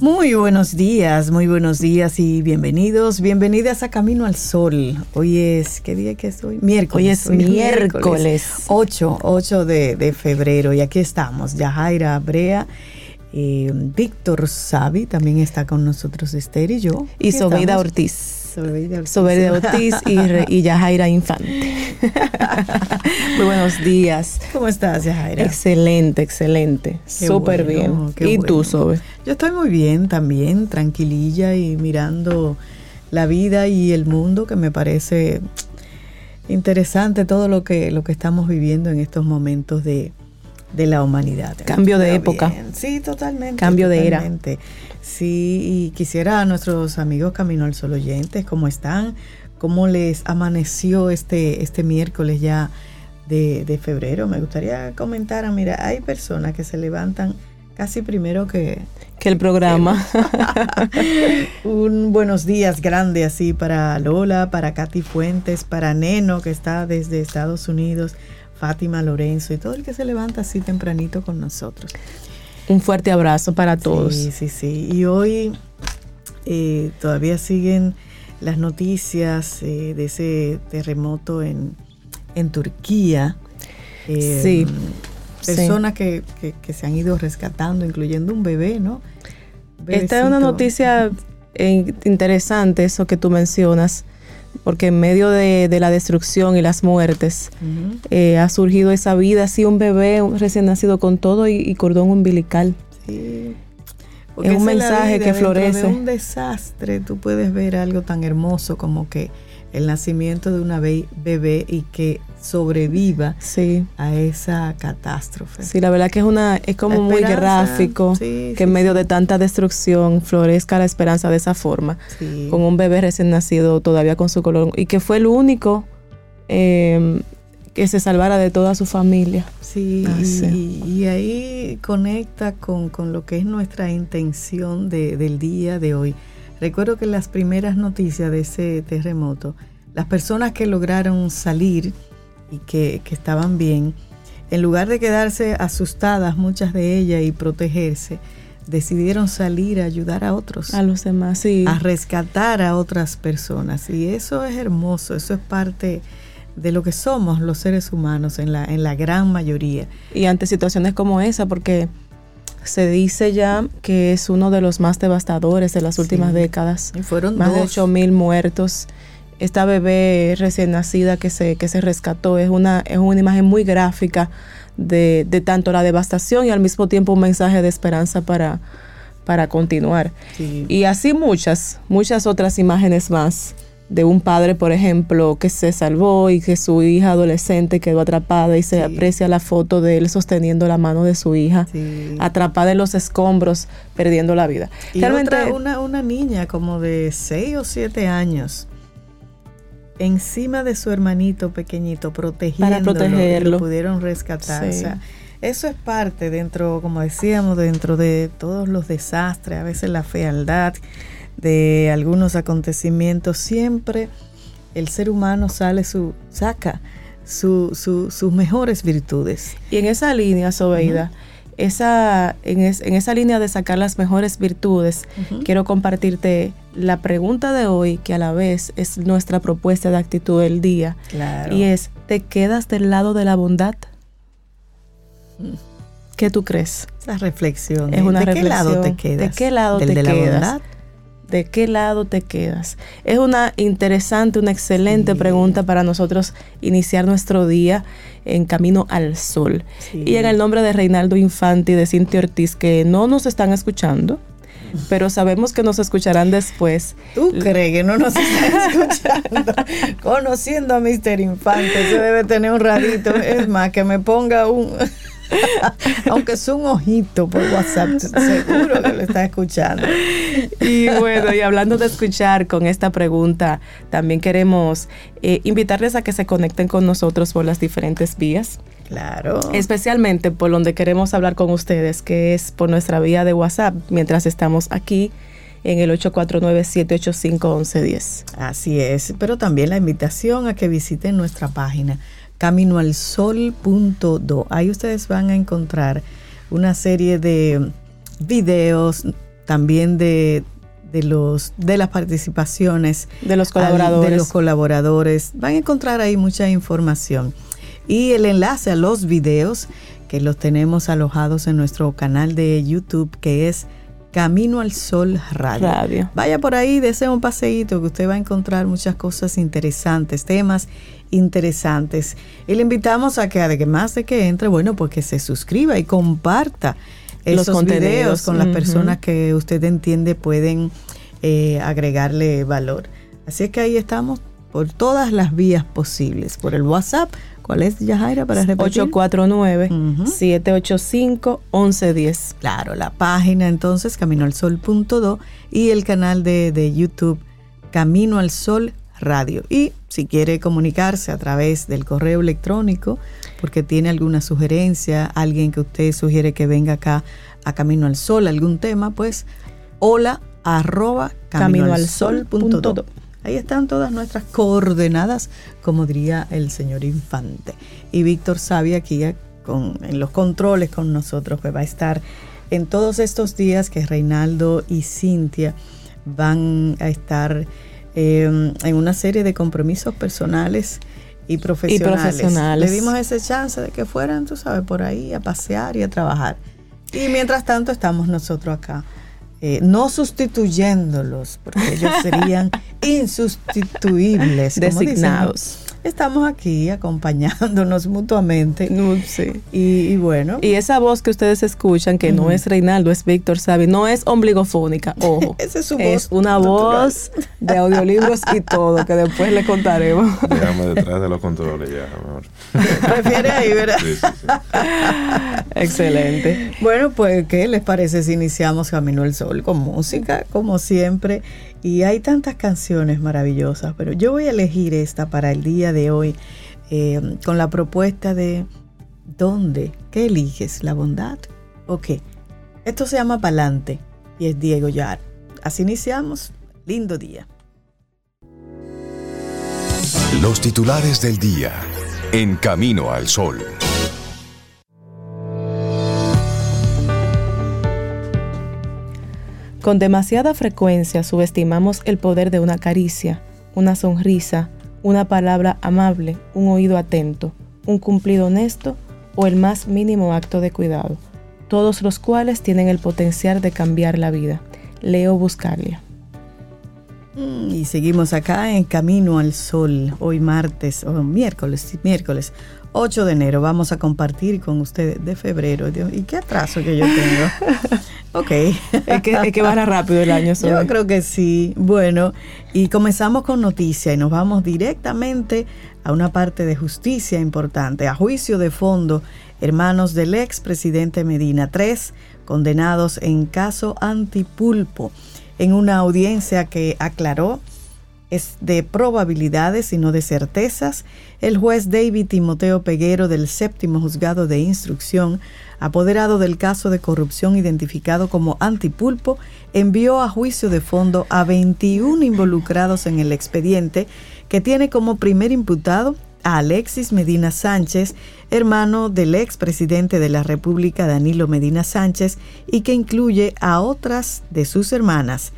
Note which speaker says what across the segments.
Speaker 1: Muy buenos días, muy buenos días y bienvenidos, bienvenidas a Camino al Sol. Hoy es, ¿qué día que es hoy? Miércoles.
Speaker 2: Hoy es miércoles.
Speaker 1: 8, 8 de, de febrero y aquí estamos, Yajaira Brea. eh, Víctor Savi también está con nosotros, Esther y yo.
Speaker 2: Y
Speaker 1: estamos.
Speaker 2: Ortiz.
Speaker 1: Sobeida Ortiz.
Speaker 2: Sobeida Ortiz y, Re- y Yajaira Infante. Muy buenos días.
Speaker 1: ¿Cómo estás, Yajaira?
Speaker 2: Excelente, excelente. Súper
Speaker 1: bueno,
Speaker 2: bien. ¿Y tú,
Speaker 1: bueno.
Speaker 2: Sobe?
Speaker 1: Yo estoy muy bien también, tranquililla y mirando la vida y el mundo que me parece interesante todo lo que, lo que estamos viviendo en estos momentos de, de la humanidad.
Speaker 2: Cambio de
Speaker 1: Pero
Speaker 2: época.
Speaker 1: bien. Sí, totalmente.
Speaker 2: Cambio de era.
Speaker 1: Sí, y quisiera a nuestros amigos Camino al Sol oyentes, ¿cómo están? ¿Cómo les amaneció este, este miércoles ya de, de febrero? Me gustaría comentar, mira, hay personas que se levantan casi primero que,
Speaker 2: Que el programa.
Speaker 1: un buenos días grande así para Lola, para Katy Fuentes, para Neno que está desde Estados Unidos, Fátima Lorenzo y todo el que se levanta así tempranito con nosotros.
Speaker 2: Un fuerte abrazo para todos.
Speaker 1: Sí, sí, sí. Y hoy eh, todavía siguen las noticias eh, de ese terremoto en, en Turquía. Eh,
Speaker 2: Sí,
Speaker 1: Personas que, que- que se han ido rescatando, incluyendo un bebé, ¿no?
Speaker 2: Esta es una noticia interesante, eso que tú mencionas, porque en medio de, de la destrucción y las muertes, eh, ha surgido esa vida, así un bebé un recién nacido con todo y, y cordón umbilical.
Speaker 1: Sí.
Speaker 2: Es un mensaje que florece.
Speaker 1: De un desastre, tú puedes ver algo tan hermoso como que el nacimiento de una be- bebé y que sobreviva
Speaker 2: Sí,
Speaker 1: a esa catástrofe.
Speaker 2: sí, la verdad que es una es como muy gráfico
Speaker 1: sí,
Speaker 2: que
Speaker 1: sí,
Speaker 2: en medio de tanta destrucción florezca la esperanza de esa forma, con un bebé recién nacido todavía con su color y que fue el único eh, que se salvara de toda su familia.
Speaker 1: Sí,
Speaker 2: Ah,
Speaker 1: y,
Speaker 2: sí.
Speaker 1: y ahí conecta con, con lo que es nuestra intención de- del día de hoy. Recuerdo que en las primeras noticias de ese terremoto, las personas que lograron salir y que, que estaban bien, en lugar de quedarse asustadas, muchas de ellas, y protegerse, decidieron salir a ayudar a otros,
Speaker 2: A los demás, sí.
Speaker 1: a rescatar a otras personas. Y eso es hermoso, eso es parte de lo que somos los seres humanos en la, en la gran mayoría.
Speaker 2: y ante situaciones como esa, porque se dice ya que es uno de los más devastadores de las
Speaker 1: Sí.
Speaker 2: últimas décadas.
Speaker 1: Y fueron
Speaker 2: Más de
Speaker 1: dos.
Speaker 2: 8 mil muertos. Esta bebé recién nacida que se, que se rescató es una, es una imagen muy gráfica de, de tanto la devastación y al mismo tiempo un mensaje de esperanza para, para continuar.
Speaker 1: Sí.
Speaker 2: Y así muchas, muchas otras imágenes más de un padre, por ejemplo, que se salvó y que su hija adolescente quedó atrapada y se
Speaker 1: Sí.
Speaker 2: aprecia la foto de él sosteniendo la mano de su hija,
Speaker 1: Sí.
Speaker 2: atrapada en los escombros, perdiendo la vida.
Speaker 1: Y otra, una, una niña como de 6 o 7 años encima de su hermanito pequeñito protegiéndolo y
Speaker 2: protegerlo.
Speaker 1: lo pudieron rescatar.
Speaker 2: Sí.
Speaker 1: O sea, eso es parte dentro, como decíamos, dentro de todos los desastres, a veces la fealdad de algunos acontecimientos, siempre el ser humano sale su, saca su, su- sus mejores virtudes.
Speaker 2: Y en esa línea, Sobeida, esa, en, es- en esa línea de sacar las mejores virtudes, quiero compartirte la pregunta de hoy, que a la vez es nuestra propuesta de actitud del día.
Speaker 1: Claro.
Speaker 2: Y es, ¿te quedas del lado de la bondad?
Speaker 1: Mm.
Speaker 2: ¿Qué tú crees?
Speaker 1: Esa reflexión.
Speaker 2: Es
Speaker 1: ¿de-
Speaker 2: una
Speaker 1: ¿De qué lado te
Speaker 2: reflexión.
Speaker 1: quedas?
Speaker 2: ¿De qué lado
Speaker 1: ¿Del
Speaker 2: te
Speaker 1: de la
Speaker 2: quedas?
Speaker 1: bondad?
Speaker 2: ¿De qué lado te quedas? Es una interesante, una excelente
Speaker 1: Sí.
Speaker 2: pregunta para nosotros iniciar nuestro día en camino al sol.
Speaker 1: Sí.
Speaker 2: Y en el nombre de Reinaldo Infante y de Cintia Ortiz, que no nos están escuchando, pero sabemos que nos escucharán después.
Speaker 1: ¿Tú crees que no nos están escuchando? Conociendo a Mr. Infante, se debe tener un radito. Es más, que me ponga un... Aunque es un ojito por WhatsApp, seguro que lo está escuchando.
Speaker 2: Y bueno, y hablando de escuchar con esta pregunta, también queremos eh, invitarles a que se conecten con nosotros por las diferentes vías.
Speaker 1: Claro.
Speaker 2: Especialmente por donde queremos hablar con ustedes, que es por nuestra vía de WhatsApp, mientras estamos aquí en el 849-785-1110.
Speaker 1: Así es, pero también la invitación a que visiten nuestra página caminoalsol.do. Ahí ustedes van a encontrar una serie de videos, también de, de los de las participaciones
Speaker 2: de los colaboradores.
Speaker 1: de los colaboradores. Van a encontrar ahí mucha información. Y el enlace a los videos que los tenemos alojados en nuestro canal de YouTube, que es Camino al Sol Radio.
Speaker 2: Radio.
Speaker 1: Vaya por ahí, desee un paseíto que usted va a encontrar muchas cosas interesantes, temas interesantes. Y le invitamos a que además de que entre, bueno, pues que se suscriba y comparta esos videos con las personas que usted entiende pueden eh, agregarle valor. Así es que ahí estamos por todas las vías posibles. Por el WhatsApp, ¿cuál es, Yajaira, para repetir?
Speaker 2: 849-785-1110.
Speaker 1: Claro, la página entonces caminoalsol.do y el canal de, de YouTube Camino al Sol Radio. Y si quiere comunicarse a través del correo electrónico, porque tiene alguna sugerencia, alguien que usted sugiere que venga acá a Camino al Sol, algún tema, pues hola arroba caminoalsol.do.
Speaker 2: Caminoalsol.do.
Speaker 1: Ahí están todas nuestras coordenadas, como diría el señor Infante. Y Víctor Sabia aquí eh, con, en los controles con nosotros, que va a estar en todos estos días que Reinaldo y Cintia van a estar eh, en una serie de compromisos personales y profesionales.
Speaker 2: profesionales.
Speaker 1: Le dimos ese chance de que fueran, tú sabes, por ahí a pasear y a trabajar. Y mientras tanto estamos nosotros acá. Eh, no sustituyéndolos, porque ellos serían insustituibles.
Speaker 2: Designados.
Speaker 1: Estamos aquí acompañándonos mutuamente.
Speaker 2: No sé.
Speaker 1: Y, y bueno,
Speaker 2: Y esa voz que ustedes escuchan, que no es Reinaldo, es Víctor Sabi, no es ombligofónica, ojo.
Speaker 1: Esa es su
Speaker 2: Es
Speaker 1: voz
Speaker 2: una
Speaker 1: natural.
Speaker 2: voz de audiolibros y todo, que después le contaremos.
Speaker 3: Déjame detrás de los controles ya, amor.
Speaker 1: prefiere ahí, ¿verdad?
Speaker 3: Sí, sí, sí.
Speaker 2: Excelente.
Speaker 1: Bueno, pues, ¿qué les parece si iniciamos Camino al Sol con música, como siempre? Y hay tantas canciones maravillosas, pero yo voy a elegir esta para el día de hoy eh, con la propuesta de ¿dónde? ¿Qué eliges? ¿La bondad o qué? Esto se llama Palante y es Diego Yar. Así iniciamos. Lindo día.
Speaker 4: Los titulares del día en Camino al Sol.
Speaker 2: Con demasiada frecuencia subestimamos el poder de una caricia, una sonrisa, una palabra amable, un oído atento, un cumplido honesto o el más mínimo acto de cuidado, todos los cuales tienen el potencial de cambiar la vida. Leo Buscalia.
Speaker 1: Mm, Y seguimos acá en Camino al Sol, hoy martes, o miércoles, miércoles 8 de enero. Vamos a compartir con ustedes de febrero. Dios, ¿Y qué atraso que yo tengo? ok.
Speaker 2: Es que, es que va rápido el año.
Speaker 1: Yo
Speaker 2: Zoe.
Speaker 1: creo que sí. Bueno, y comenzamos con noticia y nos vamos directamente a una parte de justicia importante, a juicio de fondo, hermanos del ex presidente Medina, tres condenados en caso antipulpo, en una audiencia que aclaró es de probabilidades y no de certezas, el juez David Timoteo Peguero del séptimo juzgado de instrucción, apoderado del caso de corrupción identificado como antipulpo, envió a juicio de fondo a 21 involucrados en el expediente que tiene como primer imputado a Alexis Medina Sánchez, hermano del expresidente de la República Danilo Medina Sánchez, y que incluye a otras de sus hermanas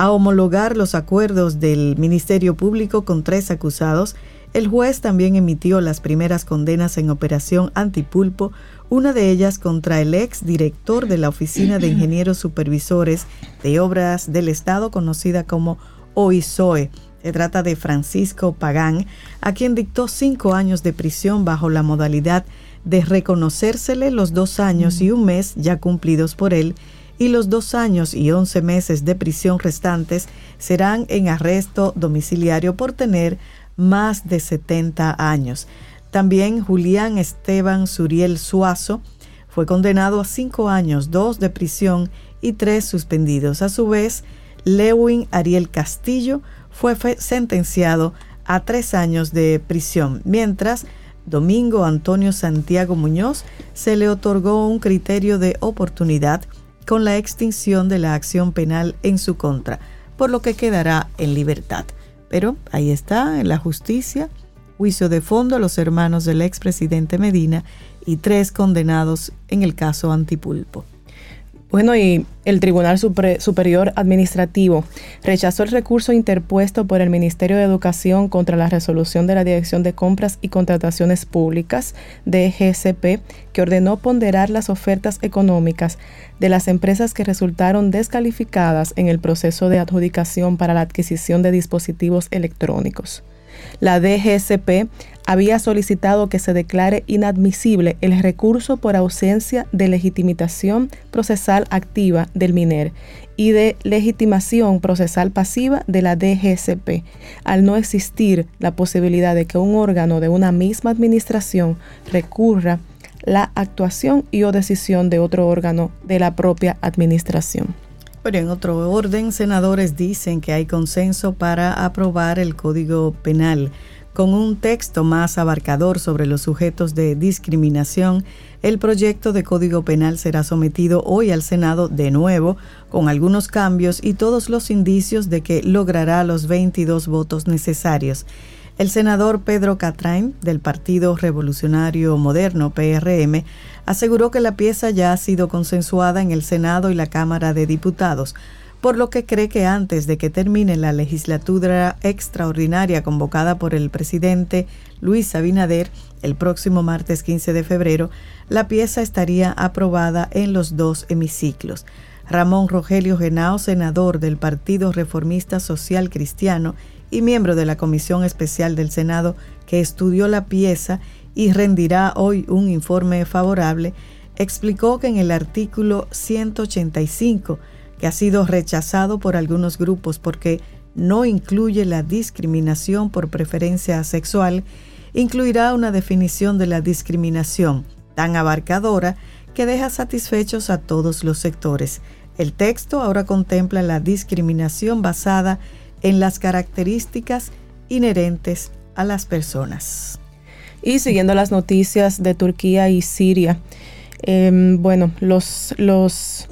Speaker 1: a homologar los acuerdos del Ministerio Público con tres acusados, el juez también emitió las primeras condenas en Operación Antipulpo, una de ellas contra el ex director de la Oficina de Ingenieros Supervisores de Obras del Estado, conocida como OISOE. Se trata de Francisco Pagán, a quien dictó cinco años de prisión bajo la modalidad de reconocérsele los dos años y un mes ya cumplidos por él y los dos años y once meses de prisión restantes serán en arresto domiciliario por tener más de 70 años. También Julián Esteban Suriel Suazo, fue condenado a cinco años, dos de prisión y tres suspendidos. A su vez, Lewin Ariel Castillo fue sentenciado a tres años de prisión, mientras Domingo Antonio Santiago Muñoz se le otorgó un criterio de oportunidad con la extinción de la acción penal en su contra, por lo que quedará en libertad. Pero ahí está, en la justicia, juicio de fondo a los hermanos del expresidente Medina y tres condenados en el caso Antipulpo.
Speaker 2: Bueno, y el Tribunal Superior Administrativo rechazó el recurso interpuesto por el Ministerio de Educación contra la resolución de la Dirección de Compras y Contrataciones Públicas, DGCP, que ordenó ponderar las ofertas económicas de las empresas que resultaron descalificadas en el proceso de adjudicación para la adquisición de dispositivos electrónicos. La DGSP había solicitado que se declare inadmisible el recurso por ausencia de legitimación procesal activa del MINER y de legitimación procesal pasiva de la DGSP, al no existir la posibilidad de que un órgano de una misma administración recurra la actuación y o decisión de otro órgano de la propia administración.
Speaker 1: Pero en otro orden, senadores dicen que hay consenso para aprobar el Código Penal. Con un texto más abarcador sobre los sujetos de discriminación, el proyecto de Código Penal será sometido hoy al Senado de nuevo, con algunos cambios y todos los indicios de que logrará los 22 votos necesarios. El senador Pedro Catrain, del Partido Revolucionario Moderno, PRM, aseguró que la pieza ya ha sido consensuada en el Senado y la Cámara de Diputados, por lo que cree que antes de que termine la legislatura extraordinaria convocada por el presidente Luis Abinader el próximo martes 15 de febrero, la pieza estaría aprobada en los dos hemiciclos. Ramón Rogelio Genao, senador del Partido Reformista Social Cristiano y miembro de la Comisión Especial del Senado que estudió la pieza y rendirá hoy un informe favorable, explicó que en el artículo 185, que ha sido rechazado por algunos grupos porque no incluye la discriminación por preferencia sexual, incluirá una definición de la discriminación tan abarcadora que deja satisfechos a todos los sectores. El texto ahora contempla la discriminación basada en en las características inherentes a las personas.
Speaker 2: Y siguiendo las noticias de Turquía y Siria, em, bueno, los, los,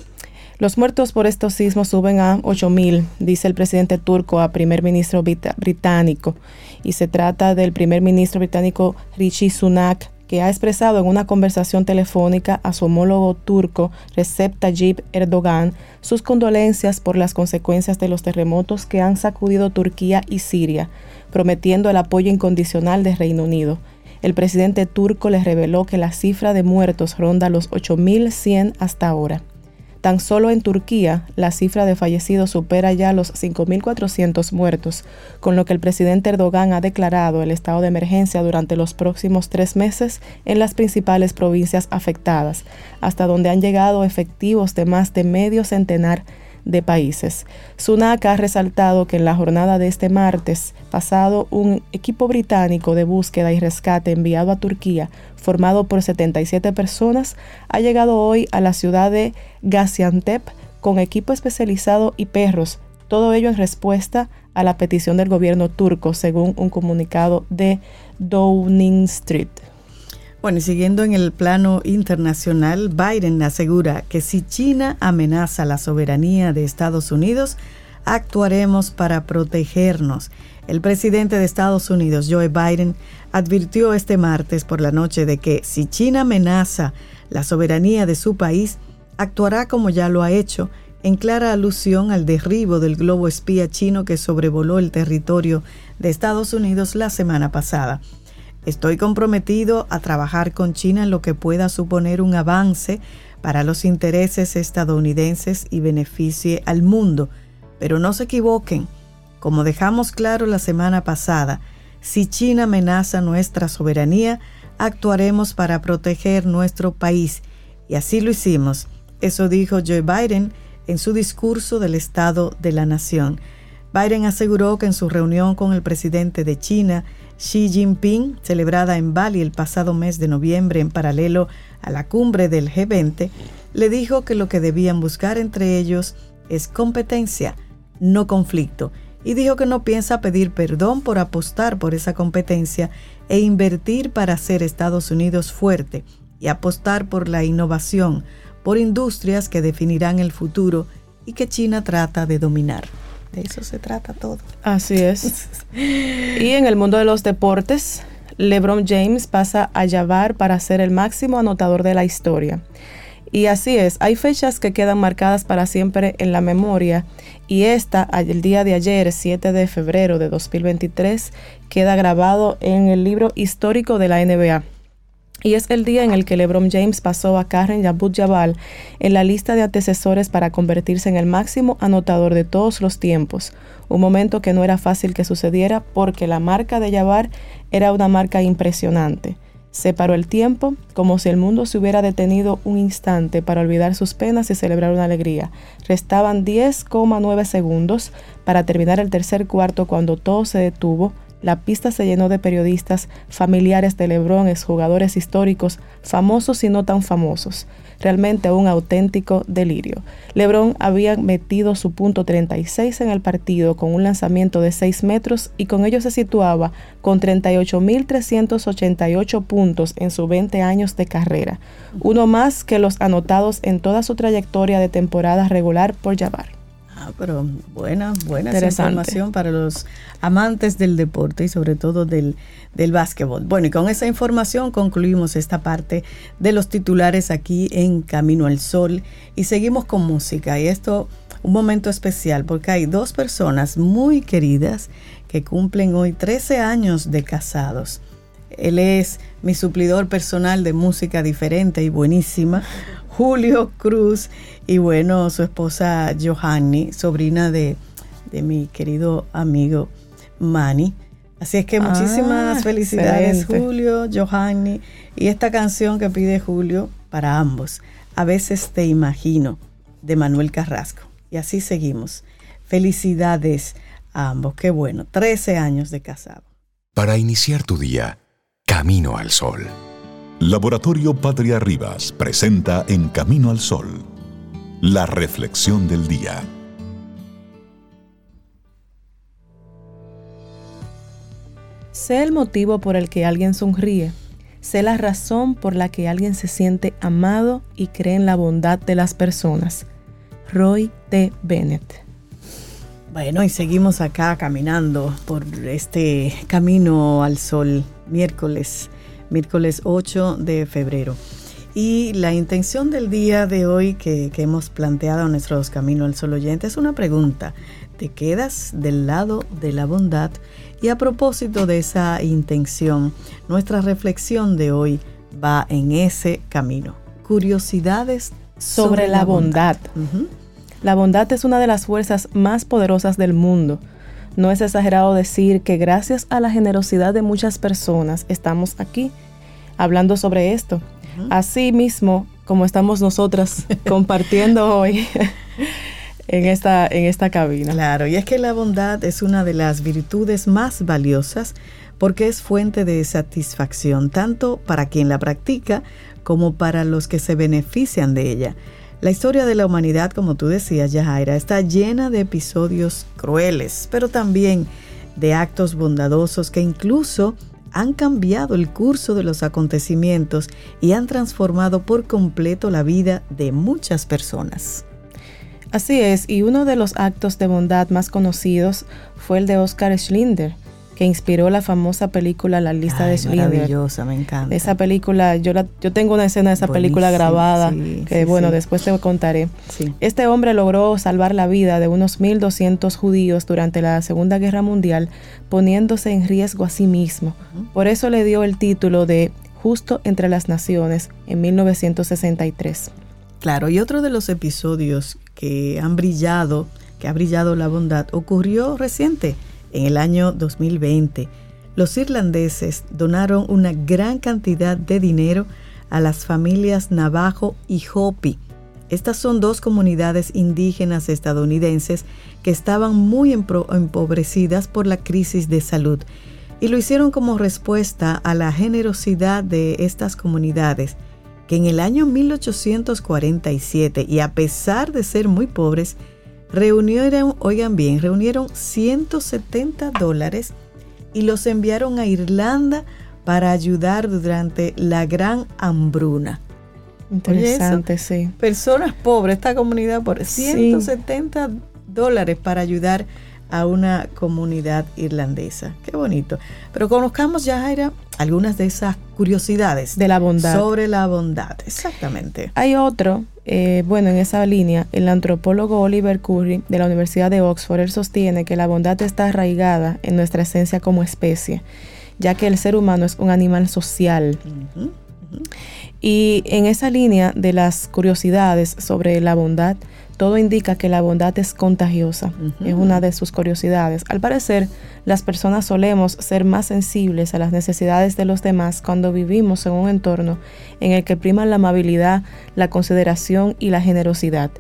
Speaker 2: los muertos por estos sismos suben a 8.000, dice el presidente turco a primer ministro británico. Y se trata del primer ministro británico Rishi Sunak, que ha expresado en una conversación telefónica a su homólogo turco Recep Tayyip Erdogan sus condolencias por las consecuencias de los terremotos que han sacudido Turquía y Siria, prometiendo el apoyo incondicional del Reino Unido. El presidente turco les reveló que la cifra de muertos ronda los 8.100 hasta ahora. Tan solo en Turquía, la cifra de fallecidos supera ya los 5.400 muertos, con lo que el presidente Erdogan ha declarado el estado de emergencia durante los próximos tres meses en las principales provincias afectadas, hasta donde han llegado efectivos de más de medio centenar países. Sunak ha resaltado que en la jornada de este martes pasado un equipo británico de búsqueda y rescate enviado a Turquía, formado por 77 personas, ha llegado hoy a la ciudad de Gaziantep con equipo especializado y perros, todo ello en respuesta a la petición del gobierno turco, según un comunicado de Downing Street.
Speaker 1: Bueno, y siguiendo en el plano internacional, Biden asegura que si China amenaza la soberanía de Estados Unidos, actuaremos para protegernos. El presidente de Estados Unidos, Joe Biden, advirtió este martes por la noche de que si China amenaza la soberanía de su país, actuará como ya lo ha hecho, en clara alusión al derribo del globo espía chino que sobrevoló el territorio de Estados Unidos la semana pasada. Estoy comprometido a trabajar con China en lo que pueda suponer un avance para los intereses estadounidenses y beneficie al mundo. Pero no se equivoquen, como dejamos claro la semana pasada, si China amenaza nuestra soberanía, actuaremos para proteger nuestro país. Y así lo hicimos. Eso dijo Joe Biden en su discurso del Estado de la Nación. Biden aseguró que en su reunión con el presidente de China, Xi Jinping, celebrada en Bali el pasado mes de noviembre en paralelo a la cumbre del G20, le dijo que lo que debían buscar entre ellos es competencia, no conflicto, y dijo que no piensa pedir perdón por apostar por esa competencia e invertir para hacer Estados Unidos fuerte y apostar por la innovación, por industrias que definirán el futuro y que China trata de dominar. De eso se trata todo.
Speaker 2: Así es. y en el mundo de los deportes, LeBron James pasa a Jabbar para ser el máximo anotador de la historia. Y así es, hay fechas que quedan marcadas para siempre en la memoria y esta, el día de ayer, 7 de febrero de 2023, queda grabado en el libro histórico de la NBA. Y es el día en el que LeBron James pasó a Karen Abdul Jabal en la lista de antecesores para convertirse en el máximo anotador de todos los tiempos. Un momento que no era fácil que sucediera porque la marca de Jabbar era una marca impresionante. Separó el tiempo como si el mundo se hubiera detenido un instante para olvidar sus penas y celebrar una alegría. Restaban 10,9 segundos para terminar el tercer cuarto cuando todo se detuvo la pista se llenó de periodistas, familiares de Lebron, jugadores históricos, famosos y no tan famosos. Realmente un auténtico delirio. Lebron había metido su punto 36 en el partido con un lanzamiento de 6 metros y con ello se situaba con 38.388 puntos en sus 20 años de carrera, uno más que los anotados en toda su trayectoria de temporada regular por Jabbar.
Speaker 1: Ah, pero buena, buena información para los amantes del deporte y sobre todo del, del básquetbol. Bueno, y con esa información concluimos esta parte de los titulares aquí en Camino al Sol y seguimos con música. Y esto, un momento especial porque hay dos personas muy queridas que cumplen hoy 13 años de casados. Él es mi suplidor personal de música diferente y buenísima, Julio Cruz, y bueno, su esposa Johanny, sobrina de, mi querido amigo Manny. Así es que muchísimas ah, felicidades Julio, Johanny, y esta canción que pide Julio para ambos, A veces te imagino, de Manuel Carrasco. Y así seguimos. Felicidades a ambos, qué bueno, 13 años de casado.
Speaker 4: Para iniciar tu día, Camino al Sol.
Speaker 5: Laboratorio Patria Rivas presenta En Camino al Sol, la reflexión del día.
Speaker 2: Sé el motivo por el que alguien sonríe. Sé la razón por la que alguien se siente amado y cree en la bondad de las personas. Roy T. Bennett.
Speaker 1: Bueno, y seguimos acá caminando por este camino al sol, miércoles, miércoles 8 de febrero. Y la intención del día de hoy que, hemos planteado en nuestros Camino al Sol oyente es una pregunta. ¿Te quedas del lado de la bondad? Y a propósito de esa intención, nuestra reflexión de hoy va en ese camino. Curiosidades
Speaker 2: sobre, la bondad. La bondad es una de las fuerzas más poderosas del mundo. No es exagerado decir que gracias a la generosidad de muchas personas estamos aquí hablando sobre esto. Así mismo como estamos nosotras compartiendo hoy en esta, en esta cabina.
Speaker 1: Claro, y es que la bondad es una de las virtudes más valiosas porque es fuente de satisfacción tanto para quien la practica como para los que se benefician de ella. La historia de la humanidad, como tú decías, Yajaira, está llena de episodios crueles, pero también de actos bondadosos que incluso han cambiado el curso de los acontecimientos y han transformado por completo la vida de muchas personas.
Speaker 2: Así es, y uno de los actos de bondad más conocidos fue el de Oscar Schlinder, que inspiró la famosa película La lista de Schindler.
Speaker 1: Maravillosa, me encanta.
Speaker 2: Esa película, yo yo tengo una escena de esa película grabada que bueno, después te contaré. Este hombre logró salvar la vida de unos 1200 judíos durante la Segunda Guerra Mundial, poniéndose en riesgo a sí mismo. Por eso le dio el título de Justo entre las Naciones en 1963.
Speaker 1: Claro, y otro de los episodios que han brillado, que ha brillado la bondad, ocurrió reciente en el año 2020, los irlandeses donaron una gran cantidad de dinero a las familias Navajo y Hopi. Estas son dos comunidades indígenas estadounidenses que estaban muy empobrecidas por la crisis de salud. y lo hicieron como respuesta a la generosidad de estas comunidades que en el año 1847 y a pesar de ser muy pobres, reunieron, oigan bien, reunieron 170 dólares y los enviaron a Irlanda para ayudar durante la gran hambruna.
Speaker 2: Interesante, sí.
Speaker 1: Personas pobres, esta comunidad por 170 dólares para ayudar a una comunidad irlandesa. Qué bonito. Pero conozcamos ya, Jaira, algunas de esas curiosidades.
Speaker 2: De la bondad.
Speaker 1: Sobre la bondad, exactamente.
Speaker 2: Hay otro, eh, bueno, en esa línea, el antropólogo Oliver Curry de la Universidad de Oxford, él sostiene que la bondad está arraigada en nuestra esencia como especie, ya que el ser humano es un animal social. Y en esa línea de las curiosidades sobre la bondad, todo indica que la bondad es contagiosa, es una de sus curiosidades. Al parecer, las personas solemos ser más sensibles a las necesidades de los demás cuando vivimos en un entorno en el que priman la amabilidad, la consideración y la generosidad.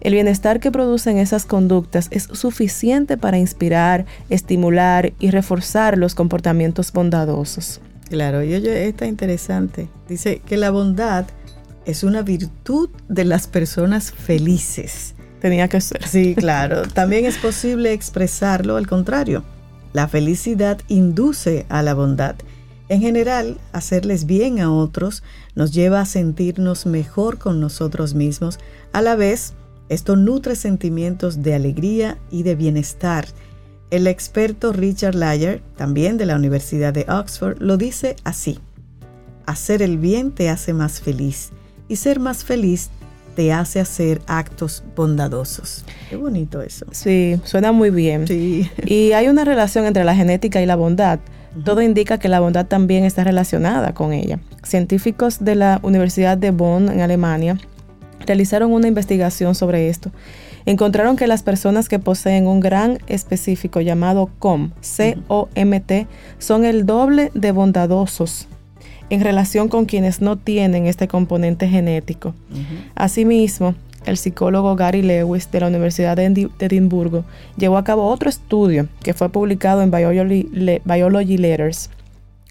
Speaker 2: El bienestar que producen esas conductas es suficiente para inspirar, estimular y reforzar los comportamientos bondadosos.
Speaker 1: Claro, y oye, está interesante. Dice que la bondad es una virtud de las personas felices.
Speaker 2: Tenía que ser.
Speaker 1: Sí, claro. También es posible expresarlo al contrario. La felicidad induce a la bondad. En general, hacerles bien a otros nos lleva a sentirnos mejor con nosotros mismos. A la vez, esto nutre sentimientos de alegría y de bienestar. El experto Richard Lyer, también de la Universidad de Oxford, lo dice así. Hacer el bien te hace más feliz y ser más feliz te hace hacer actos bondadosos. Qué bonito eso.
Speaker 2: Sí, suena muy bien.
Speaker 1: Sí.
Speaker 2: Y hay una relación entre la genética y la bondad. Todo indica que la bondad también está relacionada con ella. Científicos de la Universidad de Bonn, en Alemania, realizaron una investigación sobre esto. Encontraron que las personas que poseen un gran específico llamado COM, C-O-M-T, son el doble de bondadosos en relación con quienes no tienen este componente genético. Asimismo, el psicólogo Gary Lewis de la Universidad de Edimburgo llevó a cabo otro estudio que fue publicado en Biology, Letters.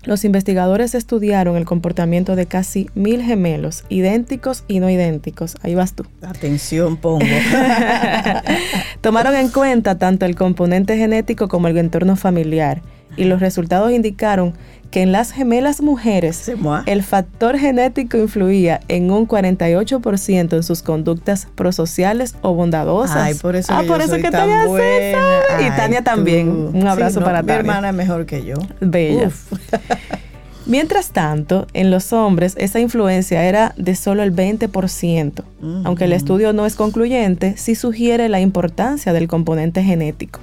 Speaker 2: Los investigadores estudiaron el comportamiento de casi mil gemelos, idénticos y no idénticos. Ahí vas tú.
Speaker 1: Atención, pongo.
Speaker 2: Tomaron en cuenta tanto el componente genético como el entorno familiar y los resultados indicaron que en las gemelas mujeres el factor genético influía en un 48% en sus conductas prosociales o bondadosas.
Speaker 1: Ay, por eso,
Speaker 2: ah,
Speaker 1: que
Speaker 2: por
Speaker 1: yo
Speaker 2: eso
Speaker 1: soy
Speaker 2: que
Speaker 1: tan
Speaker 2: Tania
Speaker 1: buena.
Speaker 2: Y Tania también.
Speaker 1: tú.
Speaker 2: Un abrazo
Speaker 1: Sí, no,
Speaker 2: para
Speaker 1: Mi
Speaker 2: Tania.
Speaker 1: hermana es mejor que yo.
Speaker 2: Bella.
Speaker 1: Uf.
Speaker 2: Mientras tanto, en los hombres esa influencia era de solo el 20%. Aunque el estudio no es concluyente, sí sugiere la importancia del componente genético.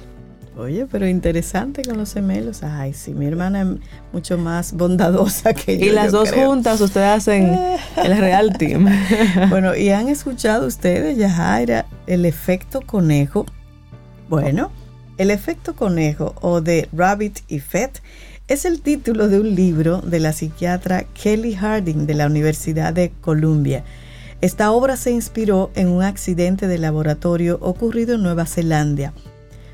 Speaker 1: Oye, pero interesante con los gemelos. Ay, sí, mi hermana es mucho más bondadosa que yo.
Speaker 2: Y las
Speaker 1: yo
Speaker 2: dos
Speaker 1: creo.
Speaker 2: juntas, ustedes hacen el real team.
Speaker 1: Bueno, ¿y han escuchado ustedes, Yajaira, el efecto conejo? Bueno, el efecto conejo o de Rabbit Effect es el título de un libro de la psiquiatra Kelly Harding de la Universidad de Columbia. Esta obra se inspiró en un accidente de laboratorio ocurrido en Nueva Zelanda.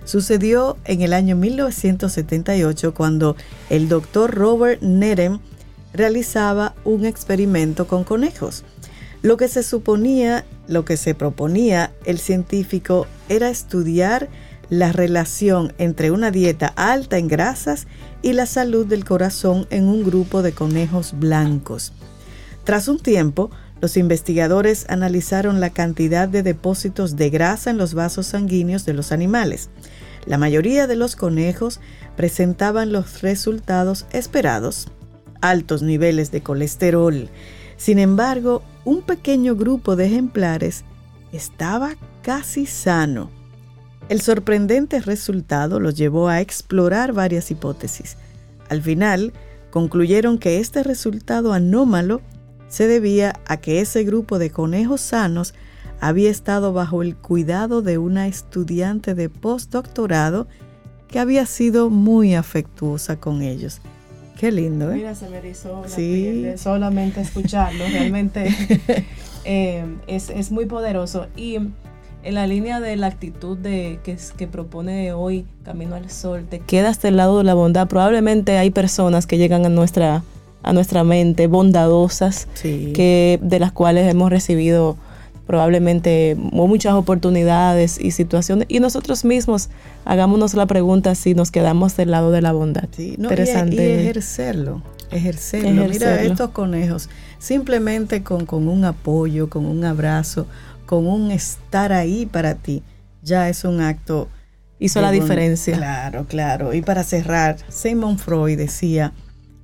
Speaker 1: Sucedió en el año 1978 cuando el doctor Robert Nerem realizaba un experimento con conejos. Lo que se suponía, lo que se proponía el científico era estudiar la relación entre una dieta alta en grasas y la salud del corazón en un grupo de conejos blancos. Tras un tiempo, los investigadores analizaron la cantidad de depósitos de grasa en los vasos sanguíneos de los animales. La mayoría de los conejos presentaban los resultados esperados, altos niveles de colesterol. Sin embargo, un pequeño grupo de ejemplares estaba casi sano. El sorprendente resultado los llevó a explorar varias hipótesis. Al final, concluyeron que este resultado anómalo se debía a que ese grupo de conejos sanos había estado bajo el cuidado de una estudiante de postdoctorado que había sido muy afectuosa con ellos. Qué lindo, ¿eh?
Speaker 2: Mira, se me erizó la
Speaker 1: Sí.
Speaker 2: piel de solamente escucharlo. Realmente eh, es, es muy poderoso. Y en la línea de la actitud de que, que propone hoy Camino al Sol, te quedas del lado de la bondad. Probablemente hay personas que llegan a nuestra, a nuestra mente bondadosas,
Speaker 1: Sí.
Speaker 2: que, de las cuales hemos recibido probablemente mu- muchas oportunidades y situaciones. Y nosotros mismos hagámonos la pregunta si nos quedamos del lado de la bondad.
Speaker 1: Sí, no, y-
Speaker 2: Interesante.
Speaker 1: Y, ejercerlo, ejercerlo. Mira estos conejos, simplemente con, con un apoyo, con un abrazo, con un estar ahí para ti, ya es un acto.
Speaker 2: Hizo la diferencia.
Speaker 1: Claro, claro. Y para cerrar, Sigmund Freud decía,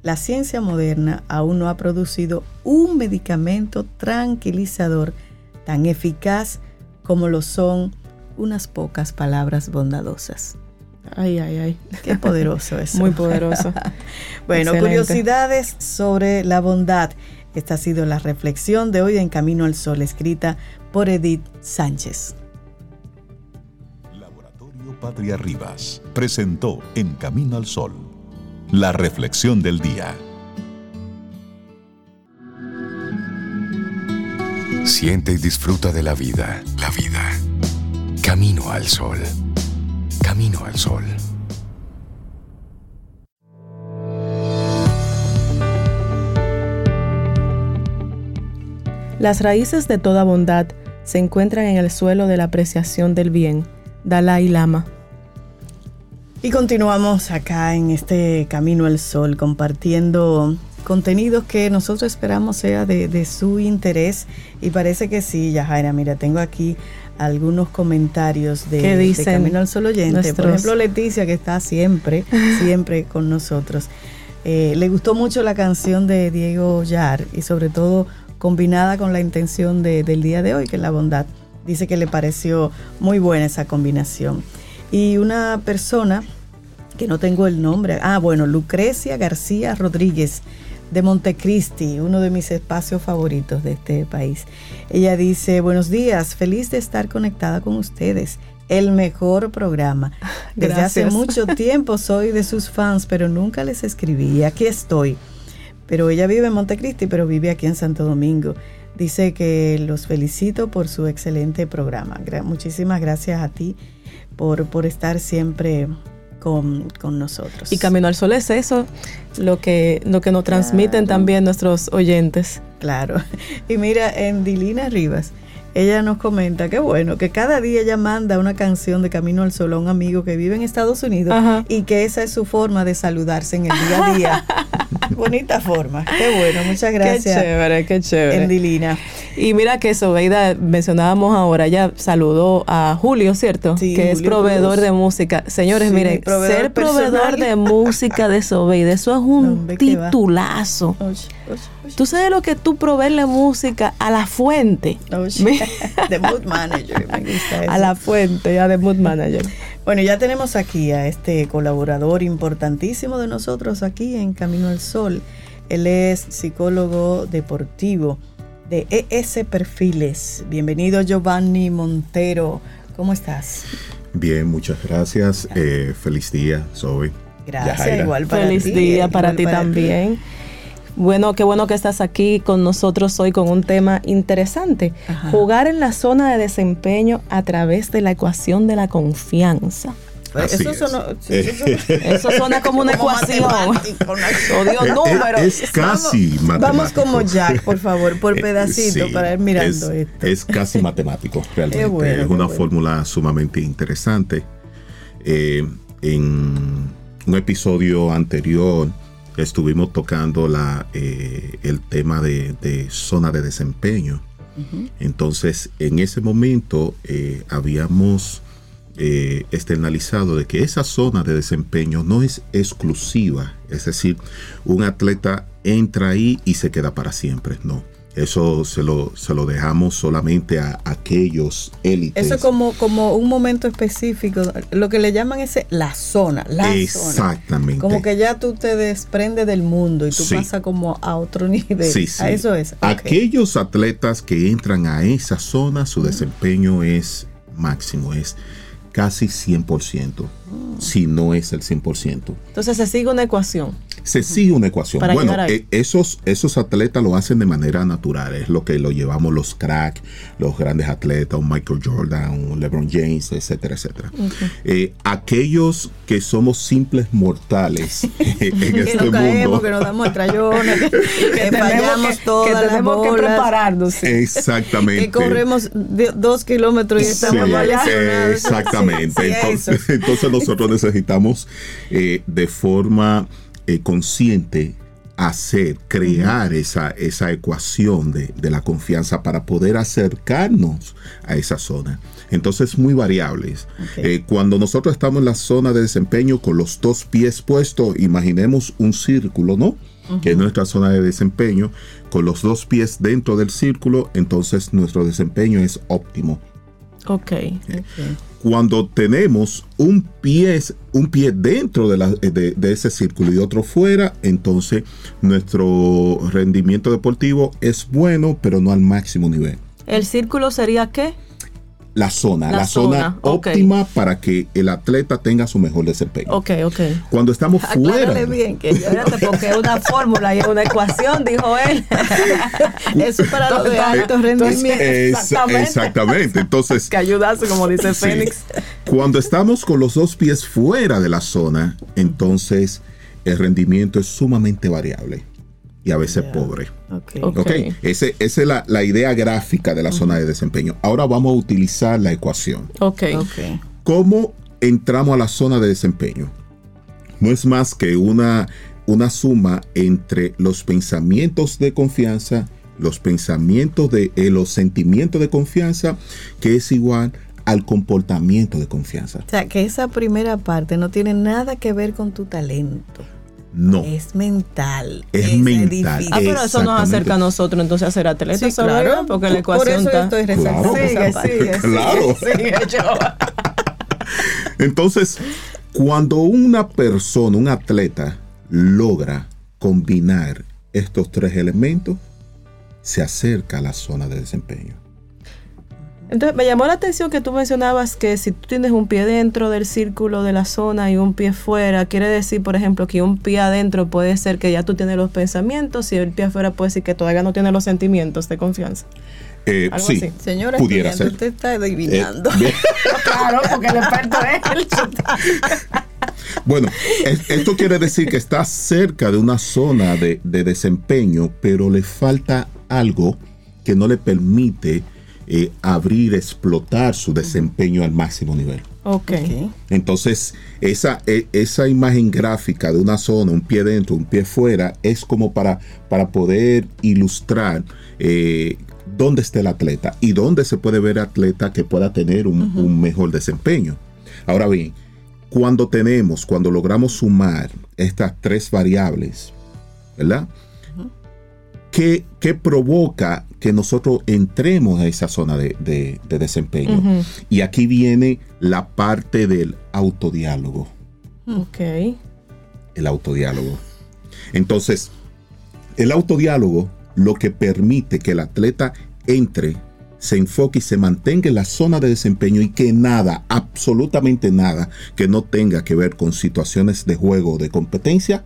Speaker 1: la ciencia moderna aún no ha producido un medicamento tranquilizador tan eficaz como lo son unas pocas palabras bondadosas.
Speaker 2: Ay, ay, ay.
Speaker 1: Qué poderoso eso.
Speaker 2: Muy poderoso.
Speaker 1: Bueno,
Speaker 2: Excelente.
Speaker 1: curiosidades sobre la bondad. Esta ha sido la reflexión de hoy en Camino al Sol, escrita por Edith Sánchez.
Speaker 5: Laboratorio Patria Rivas presentó En Camino al Sol, la reflexión del día.
Speaker 4: Siente y disfruta de la vida. La vida. Camino al sol. Camino al sol.
Speaker 2: Las raíces de toda bondad se encuentran en el suelo de la apreciación del bien. Dalai Lama.
Speaker 1: Y continuamos acá en este Camino al Sol compartiendo contenidos que nosotros esperamos sea de, de su interés. Y parece que sí, Yajaira. Mira, tengo aquí algunos comentarios de,
Speaker 2: ¿Qué
Speaker 1: de Camino al Sol oyente. Por ejemplo, Leticia, que está siempre, siempre con nosotros. Eh, le gustó mucho la canción de Diego Yar y sobre todo combinada con la intención de- del día de hoy, que es la bondad. Dice que le pareció muy buena esa combinación. Y una persona que no tengo el nombre, ah, bueno, Lucrecia García Rodríguez de Montecristi, uno de mis espacios favoritos de este país. Ella dice, buenos días, feliz de estar conectada con ustedes. El mejor programa. Desde hace
Speaker 2: Gracias.
Speaker 1: mucho tiempo soy de sus fans, pero nunca les escribí. Y aquí estoy. Pero ella vive en Montecristi, pero vive aquí en Santo Domingo. Dice que los felicito por su excelente programa. Gra- muchísimas gracias a ti por, por estar siempre con, con nosotros.
Speaker 2: Y Camino al Sol es eso, lo que, lo que nos transmiten también nuestros oyentes.
Speaker 1: Claro. Y mira, en Dilina Rivas, ella nos comenta que bueno, que cada día ella manda una canción de Camino al Sol a un amigo que vive en Estados Unidos
Speaker 2: Ajá.
Speaker 1: y que esa es su forma de saludarse en el día a día. Bonita forma. Qué bueno, muchas
Speaker 2: Qué
Speaker 1: gracias.
Speaker 2: chévere, qué chévere.
Speaker 1: Endilina.
Speaker 2: Y mira que Sobeida, mencionábamos ahora, ya saludó a Julio, ¿cierto?
Speaker 1: Sí,
Speaker 2: que es proveedor
Speaker 1: Cruz.
Speaker 2: de música. Señores,
Speaker 1: Sí,
Speaker 2: miren,
Speaker 1: proveedor
Speaker 2: ser proveedor de música de Sobeida, eso es un
Speaker 1: Hombre, ¿qué
Speaker 2: titulazo.
Speaker 1: Oye, oye, oye.
Speaker 2: Tú sabes lo que tú proveerle música a la fuente. Mi-
Speaker 1: The Mood Manager, me gusta eso.
Speaker 2: A la fuente, ya de Mood Manager.
Speaker 1: Bueno, ya tenemos aquí a este colaborador importantísimo de nosotros aquí en Camino al Sol. Él es psicólogo deportivo de ES Perfiles. Bienvenido Giovanni Montero. ¿Cómo estás?
Speaker 6: Bien, muchas gracias. Eh, feliz día, Zoe.
Speaker 1: Gracias,
Speaker 6: Yajaira.
Speaker 1: igual para
Speaker 2: Feliz
Speaker 1: ti.
Speaker 2: día
Speaker 1: eh,
Speaker 2: para ti también. Bueno, qué bueno que estás aquí con nosotros hoy con un tema interesante.
Speaker 1: Ajá.
Speaker 2: Jugar en la zona de desempeño a través de la ecuación de la confianza.
Speaker 6: Así
Speaker 1: Eso
Speaker 6: es.
Speaker 1: sonó, eso sonó-
Speaker 2: Eso suena como una
Speaker 1: como
Speaker 2: ecuación. Odio números.
Speaker 6: Es casi
Speaker 1: Vamos-
Speaker 6: matemático.
Speaker 1: Vamos como Jack, por favor, por
Speaker 6: Eh,
Speaker 1: pedacito,
Speaker 6: sí,
Speaker 1: para ir mirando
Speaker 6: es,
Speaker 1: esto.
Speaker 6: Es casi matemático, realmente.
Speaker 1: Qué bueno,
Speaker 6: es una
Speaker 1: bueno.
Speaker 6: fórmula sumamente interesante. Eh, en un episodio anterior estuvimos tocando la, eh, el tema de, de zona de desempeño. Entonces, en ese momento eh, habíamos eh, externalizado de que esa zona de desempeño no es exclusiva, es decir, un atleta entra ahí y se queda para siempre, no. Eso se lo, se lo dejamos solamente a aquellos élites.
Speaker 1: Eso como, como un momento específico, lo que le llaman ese la zona, la zona.
Speaker 6: Exactamente.
Speaker 1: Como que ya tú te desprendes del mundo y tú
Speaker 6: Sí.
Speaker 1: pasas como a otro nivel.
Speaker 6: Sí, sí.
Speaker 1: A eso es.
Speaker 6: Aquellos atletas que entran a esa zona, su desempeño es máximo, es casi 100%,
Speaker 1: Mm.
Speaker 6: Si no es el 100%.
Speaker 2: Entonces se sigue una ecuación.
Speaker 6: se sigue una ecuación.
Speaker 2: Para
Speaker 6: bueno, eh, esos, esos atletas lo hacen de manera natural, es lo que lo llevamos los crack, los grandes atletas, un Michael Jordan, un LeBron James, etcétera, etcétera. Eh, aquellos que somos simples mortales en
Speaker 1: que
Speaker 6: este
Speaker 1: nos caemos,
Speaker 6: mundo.
Speaker 1: que nos damos estrellones, que, que
Speaker 2: tenemos
Speaker 1: fallamos
Speaker 2: que-
Speaker 1: todas
Speaker 2: que
Speaker 1: las
Speaker 2: tenemos que prepararnos. sí.
Speaker 6: Exactamente.
Speaker 1: que corremos de- dos kilómetros y
Speaker 6: Sí,
Speaker 1: estamos ya lesionados.
Speaker 6: exactamente.
Speaker 1: Sí, sí,
Speaker 6: entonces, entonces nosotros necesitamos eh, de forma eh, consciente hacer, crear esa, esa ecuación de, de la confianza para poder acercarnos a esa zona. Entonces, muy variables. Eh, cuando nosotros estamos en la zona de desempeño con los dos pies puestos, imaginemos un círculo, ¿no? Que es nuestra zona de desempeño. Con los dos pies dentro del círculo, entonces nuestro desempeño es óptimo.
Speaker 2: Ok.
Speaker 6: Cuando tenemos un pie, un pie dentro de, la- de- de ese círculo y otro fuera, entonces nuestro rendimiento deportivo es bueno, pero no al máximo nivel.
Speaker 2: ¿El círculo sería qué?
Speaker 6: La zona,
Speaker 2: La
Speaker 6: la, zona, óptima para que el atleta tenga su mejor desempeño.
Speaker 2: Ok, ok.
Speaker 6: Cuando estamos fuera,
Speaker 1: Aclárale bien que ya
Speaker 2: Espérate, porque es una fórmula y es una ecuación, dijo él.
Speaker 1: eso es para los de alto rendimiento.
Speaker 6: Es-
Speaker 2: Exactamente.
Speaker 6: exactamente. Entonces,
Speaker 2: que ayudase, como dice
Speaker 6: Sí.
Speaker 2: Fénix.
Speaker 6: Cuando estamos con los dos pies fuera de la zona, entonces el rendimiento es sumamente variable y a veces pobre.
Speaker 1: Ok.
Speaker 2: Ok.
Speaker 6: ¿Ok? Ese- esa es la, la idea gráfica de la zona de desempeño. Ahora vamos a utilizar la ecuación.
Speaker 2: Ok.
Speaker 1: Ok.
Speaker 6: ¿Cómo entramos a la zona de desempeño? No es más que una, una suma entre los pensamientos de confianza, los pensamientos de eh, los sentimientos de confianza, que es igual al comportamiento de confianza.
Speaker 1: O sea, que esa primera parte no tiene nada que ver con tu talento.
Speaker 6: No.
Speaker 1: Es mental.
Speaker 6: Es mental.
Speaker 1: difícil.
Speaker 2: Ah, pero eso nos acerca a nosotros entonces a ser atletas,
Speaker 1: Sí,
Speaker 2: ¿sabes?
Speaker 1: claro.
Speaker 2: Porque la
Speaker 1: Por
Speaker 2: ecuación
Speaker 1: eso
Speaker 2: está...
Speaker 1: estoy
Speaker 6: Claro.
Speaker 1: esa
Speaker 2: Sigue,
Speaker 1: parte.
Speaker 2: sigue,
Speaker 6: Claro.
Speaker 2: sigue, sigue, yo.
Speaker 6: Entonces, cuando una persona, un atleta, logra combinar estos tres elementos, se acerca a la zona de desempeño.
Speaker 2: Entonces me llamó la atención que tú mencionabas que si tú tienes un pie dentro del círculo de la zona y un pie fuera, quiere decir, por ejemplo, que un pie adentro puede ser que ya tú tienes los pensamientos y el pie afuera puede decir que todavía no tiene los sentimientos de confianza.
Speaker 6: Eh,
Speaker 2: Algo
Speaker 6: sí,
Speaker 2: así.
Speaker 1: Señora,
Speaker 6: pudiera ser.
Speaker 1: usted está
Speaker 6: Eh,
Speaker 1: adivinando.
Speaker 2: Claro, porque el experto es él.
Speaker 6: Bueno, es- esto quiere decir que está cerca de una zona de, de desempeño, pero le falta algo que no le permite eh, abrir, explotar su desempeño al máximo nivel.
Speaker 2: Ok.
Speaker 1: Ok.
Speaker 6: Entonces, esa, e- esa imagen gráfica de una zona, un pie dentro, un pie fuera, es como para, para poder ilustrar eh, dónde está el atleta y dónde se puede ver atleta que pueda tener un, un mejor desempeño. Ahora bien, cuando tenemos, cuando logramos sumar estas tres variables, ¿verdad? ¿Qué, qué provoca que nosotros entremos a esa zona de, de- de desempeño? Y aquí viene la parte del autodiálogo.
Speaker 2: Ok.
Speaker 6: El autodiálogo. Entonces, el autodiálogo lo que permite que el atleta entre, se enfoque y se mantenga en la zona de desempeño y que nada, absolutamente nada, que no tenga que ver con situaciones de juego o de competencia,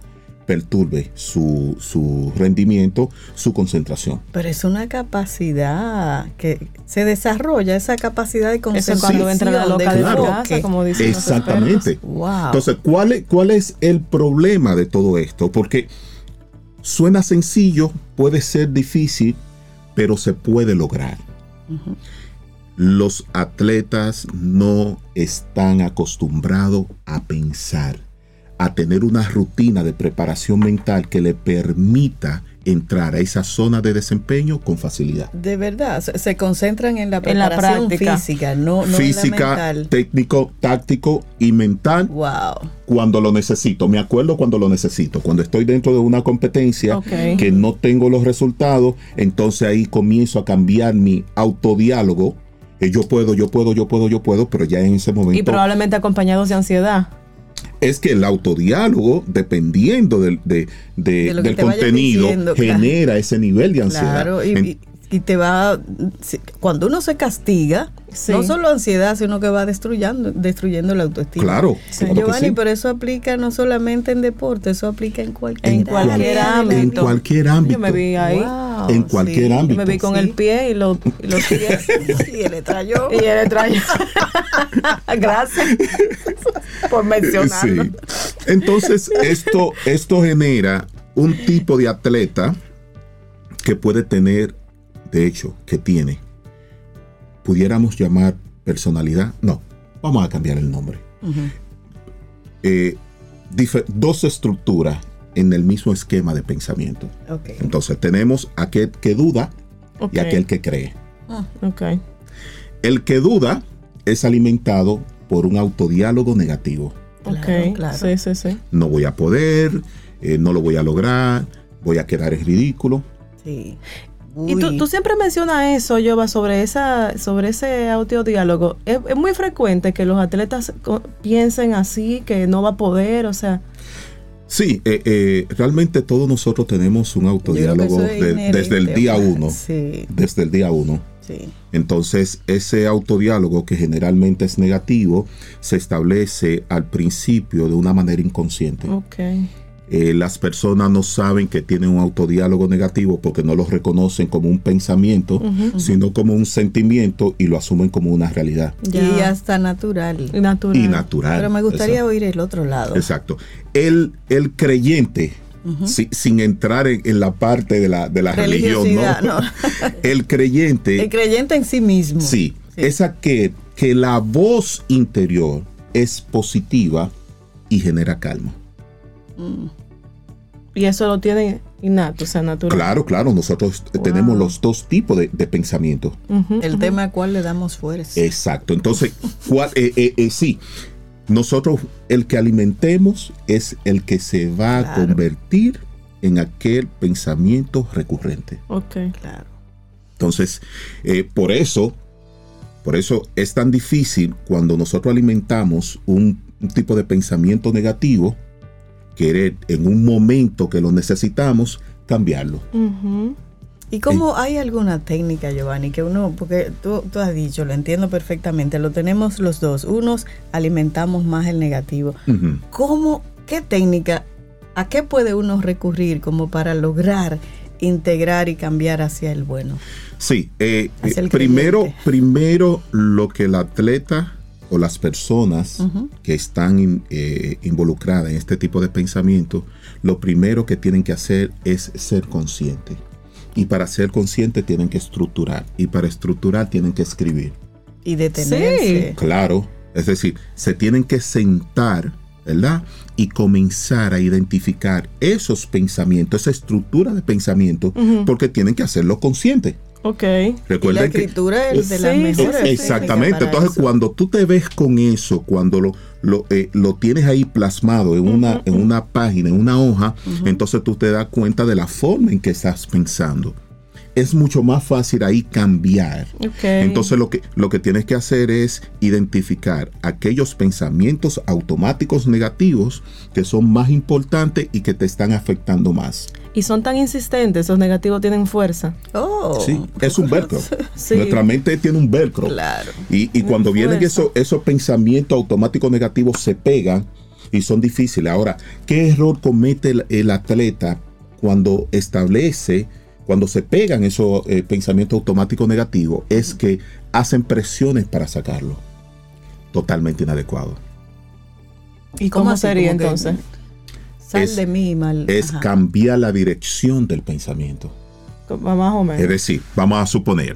Speaker 6: perturbe su, su rendimiento, su concentración.
Speaker 1: Pero es una capacidad que se desarrolla, esa capacidad de
Speaker 2: Eso
Speaker 1: concentración.
Speaker 2: es cuando entra la loca
Speaker 1: de
Speaker 6: Claro.
Speaker 2: casa, como dicen los
Speaker 6: Exactamente.
Speaker 1: Wow.
Speaker 6: Entonces, ¿cuál es, ¿cuál es el problema de todo esto? Porque suena sencillo, puede ser difícil, pero se puede lograr. Los atletas no están acostumbrados a pensar, a tener una rutina de preparación mental que le permita entrar a esa zona de desempeño con facilidad.
Speaker 1: de verdad, se, concentran en la
Speaker 2: En la
Speaker 1: preparación
Speaker 2: práctica.
Speaker 1: física, no, no en la
Speaker 6: Física,
Speaker 1: mental.
Speaker 6: técnico, táctico y mental
Speaker 1: Wow.
Speaker 6: cuando lo necesito. Me acuerdo cuando lo necesito. Cuando estoy dentro de una competencia que no tengo los resultados, entonces ahí comienzo a cambiar mi autodiálogo. Eh, yo puedo, yo puedo, yo puedo, yo puedo, pero ya en ese
Speaker 2: Y
Speaker 6: momento
Speaker 2: probablemente acompañados de ansiedad.
Speaker 6: Es que el autodiálogo, dependiendo del, de- de- del contenido,
Speaker 1: claro.
Speaker 6: genera ese nivel de ansiedad.
Speaker 1: Claro, y,
Speaker 6: En-
Speaker 1: y te va, cuando uno se castiga,
Speaker 2: Sí.
Speaker 1: no solo ansiedad, sino que va destruyendo, destruyendo la autoestima.
Speaker 6: Claro, que
Speaker 1: Giovanni,
Speaker 6: sí.
Speaker 1: pero eso aplica no solamente en deporte, eso aplica en cualquier,
Speaker 2: En cualquier ámbito.
Speaker 6: En cualquier ámbito.
Speaker 2: Yo me vi ahí.
Speaker 1: Wow,
Speaker 6: En cualquier
Speaker 1: sí.
Speaker 6: ámbito.
Speaker 2: Yo me vi con
Speaker 1: Sí.
Speaker 2: el pie y, lo- y los pies.
Speaker 1: Y él le trayó.
Speaker 2: y él le trae. Gracias por mencionarlo.
Speaker 6: Sí. Entonces, esto, esto genera un tipo de atleta que puede tener, de hecho, que tiene, pudiéramos llamar personalidad. No, vamos a cambiar el nombre. Eh, dos estructuras en el mismo esquema de pensamiento. Entonces, tenemos aquel que duda
Speaker 2: Ok.
Speaker 6: y aquel que cree.
Speaker 2: Ok.
Speaker 6: El que duda es alimentado por un autodiálogo negativo.
Speaker 2: Ok.
Speaker 1: Claro, claro.
Speaker 2: Sí, sí, sí.
Speaker 6: no voy a poder, eh, no lo voy a lograr, voy a quedar en ridículo.
Speaker 1: Sí.
Speaker 2: Y tú, tú siempre mencionas eso, Jova, sobre, esa, sobre ese autodiálogo. Es, es muy frecuente que los atletas piensen así, que no va a poder, o sea,
Speaker 6: Sí, eh, eh, realmente todos nosotros tenemos un autodiálogo de- desde el día uno.
Speaker 1: Sí,
Speaker 6: Desde el día uno.
Speaker 1: sí.
Speaker 6: Entonces, ese autodiálogo que generalmente es negativo se establece al principio de una manera inconsciente.
Speaker 2: ok.
Speaker 6: Eh, las personas no saben que tienen un autodiálogo negativo porque no lo reconocen como un pensamiento, sino como un sentimiento y lo asumen como una realidad.
Speaker 2: Ya.
Speaker 1: Y hasta natural.
Speaker 2: Y natural.
Speaker 6: Y natural.
Speaker 1: Pero me gustaría
Speaker 6: Exacto.
Speaker 1: oír el otro lado.
Speaker 6: Exacto. El, el creyente, si- sin entrar en, en la parte de la, de la religión, ¿no?
Speaker 1: no.
Speaker 6: el creyente,
Speaker 1: El creyente en sí mismo.
Speaker 6: sí,
Speaker 1: Sí.
Speaker 6: es aquel que la voz interior es positiva y genera calma.
Speaker 2: Y eso lo tiene innato, o sea, natural.
Speaker 6: Claro, claro, nosotros tenemos los dos tipos de, de pensamiento.
Speaker 1: El tema a cuál le damos fuerza.
Speaker 6: Exacto. Entonces, ¿cuál, eh, eh, eh, sí, nosotros el que alimentemos es el que se va a convertir en aquel pensamiento recurrente.
Speaker 2: Ok.
Speaker 1: Claro.
Speaker 6: Entonces, eh, por eso, por eso es tan difícil cuando nosotros alimentamos un, un tipo de pensamiento negativo, querer en un momento que lo necesitamos, cambiarlo.
Speaker 1: ¿Y cómo hay alguna técnica, Giovanni, que uno, porque tú, tú has dicho, lo entiendo perfectamente, lo tenemos los dos, unos alimentamos más el negativo. ¿Cómo, qué técnica, a qué puede uno recurrir como para lograr integrar y cambiar hacia el bueno?
Speaker 6: Sí, eh,
Speaker 1: el
Speaker 6: eh, primero, primero lo que el atleta o las personas que están in- eh, involucradas en este tipo de pensamiento, lo primero que tienen que hacer es ser consciente. Y para ser consciente tienen que estructurar. Y para estructurar tienen que escribir.
Speaker 1: Y detenerse.
Speaker 6: Claro, es decir, se tienen que sentar, ¿verdad? Y comenzar a identificar esos pensamientos, esa estructura de pensamiento, porque tienen que hacerlo consciente.
Speaker 2: Ok.
Speaker 1: La
Speaker 6: Recuerden que
Speaker 1: escritura es de las
Speaker 2: Sí,
Speaker 1: mejores.
Speaker 6: Exactamente. Entonces,
Speaker 1: eso.
Speaker 6: cuando tú te ves con eso, cuando lo, lo, eh, lo tienes ahí plasmado en una, en una página, en una hoja, entonces tú te das cuenta de la forma en que estás pensando. Es mucho más fácil ahí cambiar.
Speaker 2: Ok.
Speaker 6: Entonces lo que, lo que tienes que hacer es identificar aquellos pensamientos automáticos negativos que son más importantes y que te están afectando más.
Speaker 2: Y son tan insistentes, esos negativos tienen fuerza.
Speaker 1: Oh,
Speaker 6: Sí, es un velcro.
Speaker 2: Sí.
Speaker 6: Nuestra mente tiene un velcro.
Speaker 1: Claro.
Speaker 6: Y, y cuando vienen esos, esos pensamientos automáticos negativos se pegan y son difíciles. Ahora, ¿qué error comete el, el atleta cuando establece, cuando se pegan esos eh, pensamientos automáticos negativos? Es que hacen presiones para sacarlo. Totalmente inadecuado.
Speaker 2: ¿Y
Speaker 1: ¿Cómo
Speaker 2: cómo, sería
Speaker 1: que-
Speaker 2: entonces?
Speaker 1: Sal
Speaker 6: Es-
Speaker 1: de mí, mal.
Speaker 6: Es
Speaker 1: Ajá.
Speaker 6: cambiar la dirección del pensamiento.
Speaker 2: Más o menos.
Speaker 6: Es decir, vamos a suponer,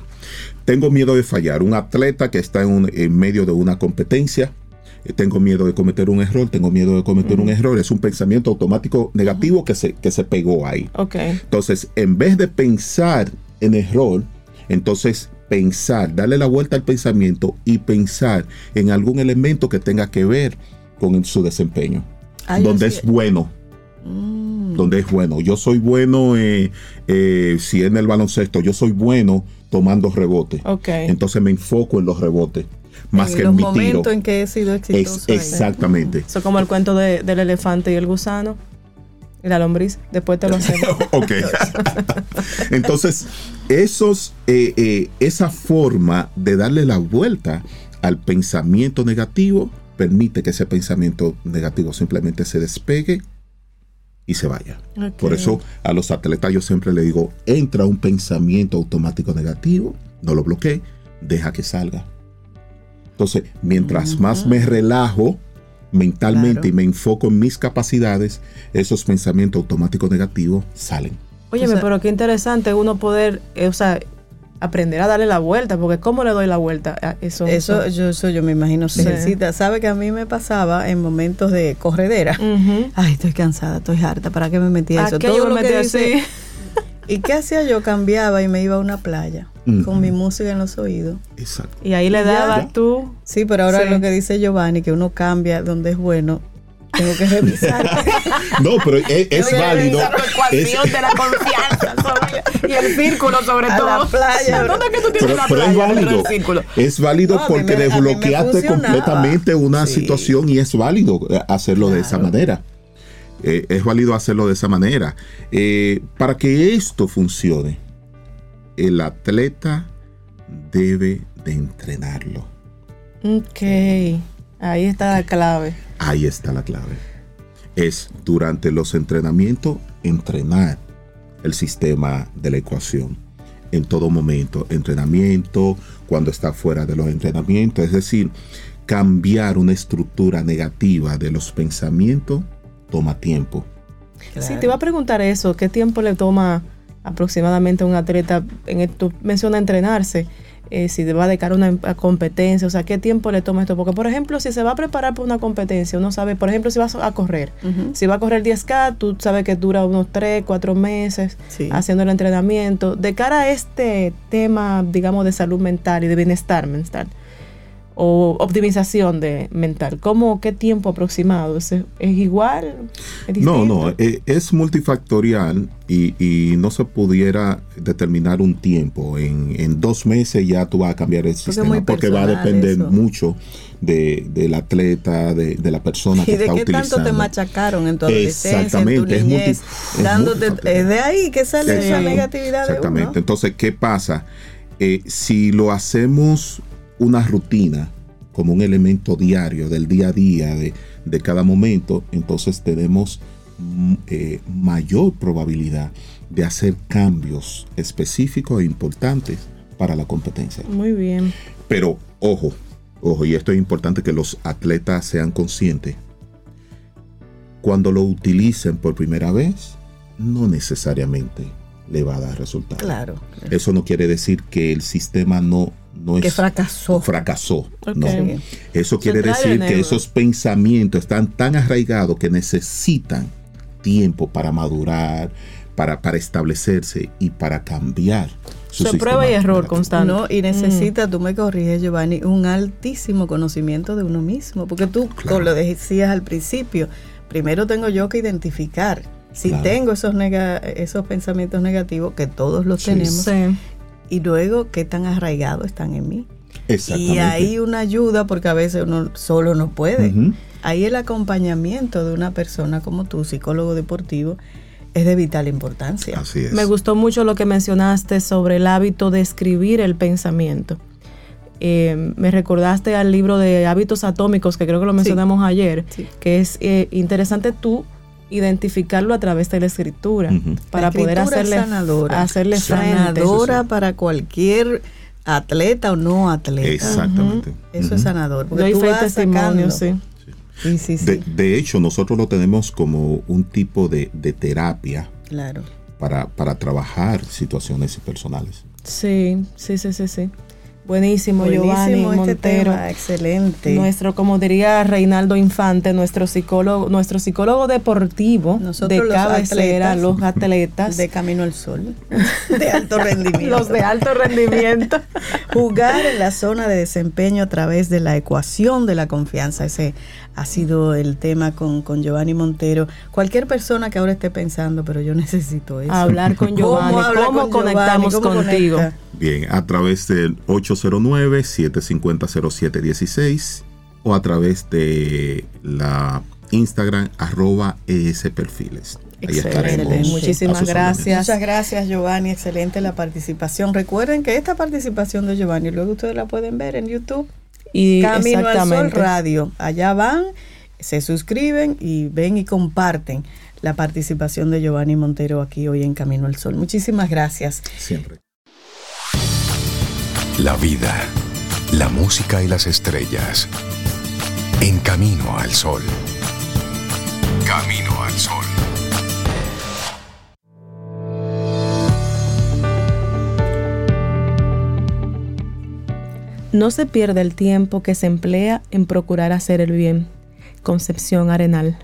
Speaker 6: tengo miedo de fallar. Un atleta que está en, un- en medio de una competencia, eh, tengo miedo de cometer un error, tengo miedo de cometer un error. Es un pensamiento automático negativo que, se, que se pegó ahí.
Speaker 2: Ok.
Speaker 6: Entonces, en vez de pensar en error, entonces pensar, darle la vuelta al pensamiento y pensar en algún elemento que tenga que ver con su desempeño,
Speaker 1: Ay,
Speaker 6: donde es bueno
Speaker 1: Mm,
Speaker 6: donde es bueno. Yo soy bueno, eh, eh, si en el baloncesto, yo soy bueno tomando rebotes.
Speaker 2: Ok.
Speaker 6: Entonces me enfoco en los rebotes, más
Speaker 1: en
Speaker 6: que
Speaker 1: los
Speaker 6: en mi tiro.
Speaker 1: momentos en que he sido exitoso.
Speaker 6: Es, exactamente.
Speaker 2: Eso como el cuento de- del elefante y el gusano. Y la lombriz, después te lo hacemos.
Speaker 6: ok. Entonces, esos, eh, eh, esa forma de darle la vuelta al pensamiento negativo permite que ese pensamiento negativo simplemente se despegue y se vaya. Por eso a los atletas yo siempre le digo, entra un pensamiento automático negativo, no lo bloquee, deja que salga. Entonces, mientras más me relajo mentalmente
Speaker 1: Claro.
Speaker 6: y me enfoco en mis capacidades, esos pensamientos automáticos negativos salen.
Speaker 2: Óyeme,
Speaker 1: O sea-
Speaker 2: pero qué interesante uno poder, eh, o sea, aprender a darle la vuelta, porque ¿cómo le doy la vuelta a eso?
Speaker 1: Eso yo, eso yo me imagino se
Speaker 2: Sí.
Speaker 1: ejercita. ¿Sabe que a mí me pasaba en momentos de corredera? Ay, estoy cansada, estoy harta. ¿Para qué me metí a
Speaker 2: ¿A
Speaker 1: eso?
Speaker 2: qué
Speaker 1: Todo
Speaker 2: yo me
Speaker 1: lo que
Speaker 2: metí
Speaker 1: dice-
Speaker 2: así?
Speaker 1: ¿Y qué hacía yo? Cambiaba y me iba a una playa
Speaker 6: Ujú.
Speaker 1: con mi música en los oídos.
Speaker 6: Exacto.
Speaker 2: Y ahí le dabas tú.
Speaker 1: Sí, pero ahora
Speaker 2: Sí.
Speaker 1: lo que dice Giovanni, que uno cambia donde es bueno, tengo que revisar.
Speaker 6: No, pero es, es válido. Es,
Speaker 2: de la confianza y el círculo sobre
Speaker 1: A la playa, bro.
Speaker 2: ¿Dónde es que tú tienes
Speaker 6: pero,
Speaker 2: una
Speaker 6: pero es
Speaker 2: playa
Speaker 6: válido.
Speaker 2: del círculo?
Speaker 6: Es válido
Speaker 1: No, a mí
Speaker 6: porque
Speaker 1: me-
Speaker 6: desbloqueaste completamente una
Speaker 1: Sí.
Speaker 6: situación y es válido eh, hacerlo de esa manera. Eh, es válido hacerlo de esa manera. Eh, para que esto funcione, el atleta debe de entrenarlo.
Speaker 2: Ok, ahí está la clave.
Speaker 6: Ahí está la clave. Es durante los entrenamientos entrenar el sistema de la ecuación. En todo momento, entrenamiento, cuando está fuera de los entrenamientos, es decir, cambiar una estructura negativa de los pensamientos toma tiempo.
Speaker 2: Sí, te iba a preguntar eso, ¿qué tiempo le toma aproximadamente a un atleta, en el- tú mencionas entrenarse, eh, si va de cara a una a competencia, o sea, ¿qué tiempo le toma esto? Porque, por ejemplo, si se va a preparar para una competencia, uno sabe, por ejemplo, si vas a correr, si va a correr 10K, tú sabes que dura unos 3, 4 meses
Speaker 1: Sí.
Speaker 2: haciendo el entrenamiento. De cara a este tema, digamos, de salud mental y de bienestar mental, o optimización de mental, ¿cómo, qué tiempo aproximado? ¿Es, es igual? ¿Es
Speaker 6: No, no, eh, es multifactorial y, y no se pudiera determinar un tiempo. En, en dos meses ya tú vas a cambiar el sistema porque va a depender
Speaker 1: eso.
Speaker 6: mucho de, del atleta, de, de la persona que
Speaker 1: ¿Y de
Speaker 6: está
Speaker 1: qué
Speaker 6: utilizando.
Speaker 1: tanto te machacaron en tu adolescencia, en tu
Speaker 6: Exactamente, es multi-
Speaker 1: niñez?
Speaker 6: es
Speaker 1: dándote,
Speaker 6: multifactorial.
Speaker 1: es de ahí que sale esa negatividad de
Speaker 6: Exactamente.
Speaker 1: uno.
Speaker 6: Entonces, ¿qué pasa? Eh, si lo hacemos una rutina, como un elemento diario del día a día de, de cada momento, entonces tenemos mm, eh, mayor probabilidad de hacer cambios específicos e importantes para la competencia.
Speaker 2: Muy bien.
Speaker 6: Pero ojo, ojo, y esto es importante que los atletas sean conscientes. Cuando lo utilicen por primera vez, no necesariamente le va a dar resultados.
Speaker 1: Claro.
Speaker 6: Eso no quiere decir que el sistema no, no
Speaker 1: Que
Speaker 6: es
Speaker 1: fracasó.
Speaker 6: fracasó. No. Eso quiere decir que esos pensamientos están tan arraigados que necesitan tiempo para madurar, para, para establecerse y para cambiar. Su sistema
Speaker 2: prueba y error constante.
Speaker 1: No, y necesita, tú me corriges, Giovanni, un altísimo conocimiento de uno mismo, porque tú,
Speaker 6: Claro.
Speaker 1: como lo decías al principio, primero tengo yo que identificar si
Speaker 6: Claro.
Speaker 1: tengo esos, nega- esos pensamientos negativos, que todos los
Speaker 6: Sí.
Speaker 1: tenemos,
Speaker 2: Sí.
Speaker 1: Y luego qué tan arraigados están en mí.
Speaker 6: Exactamente.
Speaker 1: Y ahí una ayuda, porque a veces uno solo no puede. Ahí el acompañamiento de una persona como tú, psicólogo deportivo, es de vital importancia.
Speaker 6: Así es.
Speaker 2: Me gustó mucho lo que mencionaste sobre el hábito de escribir el pensamiento. Eh, me recordaste al libro de hábitos atómicos, que creo que lo mencionamos ayer,
Speaker 1: Sí.
Speaker 2: que es eh, interesante tú identificarlo a través de la escritura para
Speaker 1: La
Speaker 2: poder
Speaker 1: escritura
Speaker 2: hacerle,
Speaker 1: sanadora.
Speaker 2: hacerle
Speaker 1: sanadora para cualquier atleta o no atleta.
Speaker 6: Exactamente.
Speaker 1: Eso es sanador. Porque
Speaker 2: Doy
Speaker 1: tú vas
Speaker 2: testimonio. Sí,
Speaker 1: sí, sí.
Speaker 6: De, de hecho, nosotros lo tenemos como un tipo de, de terapia
Speaker 1: claro.
Speaker 6: para, para trabajar situaciones personales.
Speaker 2: Sí, sí, sí, sí, sí. Buenísimo, Giovanni
Speaker 1: Buenísimo este
Speaker 2: Montero.
Speaker 1: tema, excelente.
Speaker 2: Nuestro, como diría Reinaldo Infante, nuestro psicólogo, nuestro psicólogo deportivo
Speaker 1: Nosotros
Speaker 2: de
Speaker 1: los
Speaker 2: cabecera,
Speaker 1: atletas.
Speaker 2: los atletas,
Speaker 1: de camino al sol, de alto rendimiento.
Speaker 2: los de alto rendimiento.
Speaker 1: Jugar en la zona de desempeño a través de la ecuación de la confianza. Ese ha sido el tema con, con Giovanni Montero. Cualquier persona que ahora esté pensando, pero yo necesito eso.
Speaker 2: Hablar con Giovanni,
Speaker 1: ¿Cómo
Speaker 2: ¿cómo,
Speaker 1: con
Speaker 2: conectamos
Speaker 1: Giovanni? ¿Cómo
Speaker 2: contigo?
Speaker 1: conecta?
Speaker 6: Bien, a través del 809-750-0716 o a través de la Instagram arroba ES Perfiles. Ahí estaremos.
Speaker 2: Muchísimas gracias.
Speaker 1: Muchas gracias, Giovanni. Excelente la participación. Recuerden que esta participación de Giovanni luego ustedes la pueden ver en YouTube.
Speaker 2: Y
Speaker 1: Camino al Sol
Speaker 2: exactamente.
Speaker 1: Radio. Allá van, se suscriben y ven y comparten la participación de Giovanni Montero aquí hoy en Camino al Sol. Muchísimas gracias.
Speaker 6: Siempre.
Speaker 4: La vida, la música y las estrellas. En camino al sol. Camino al sol.
Speaker 2: No se pierde el tiempo que se emplea en procurar hacer el bien. Concepción Arenal.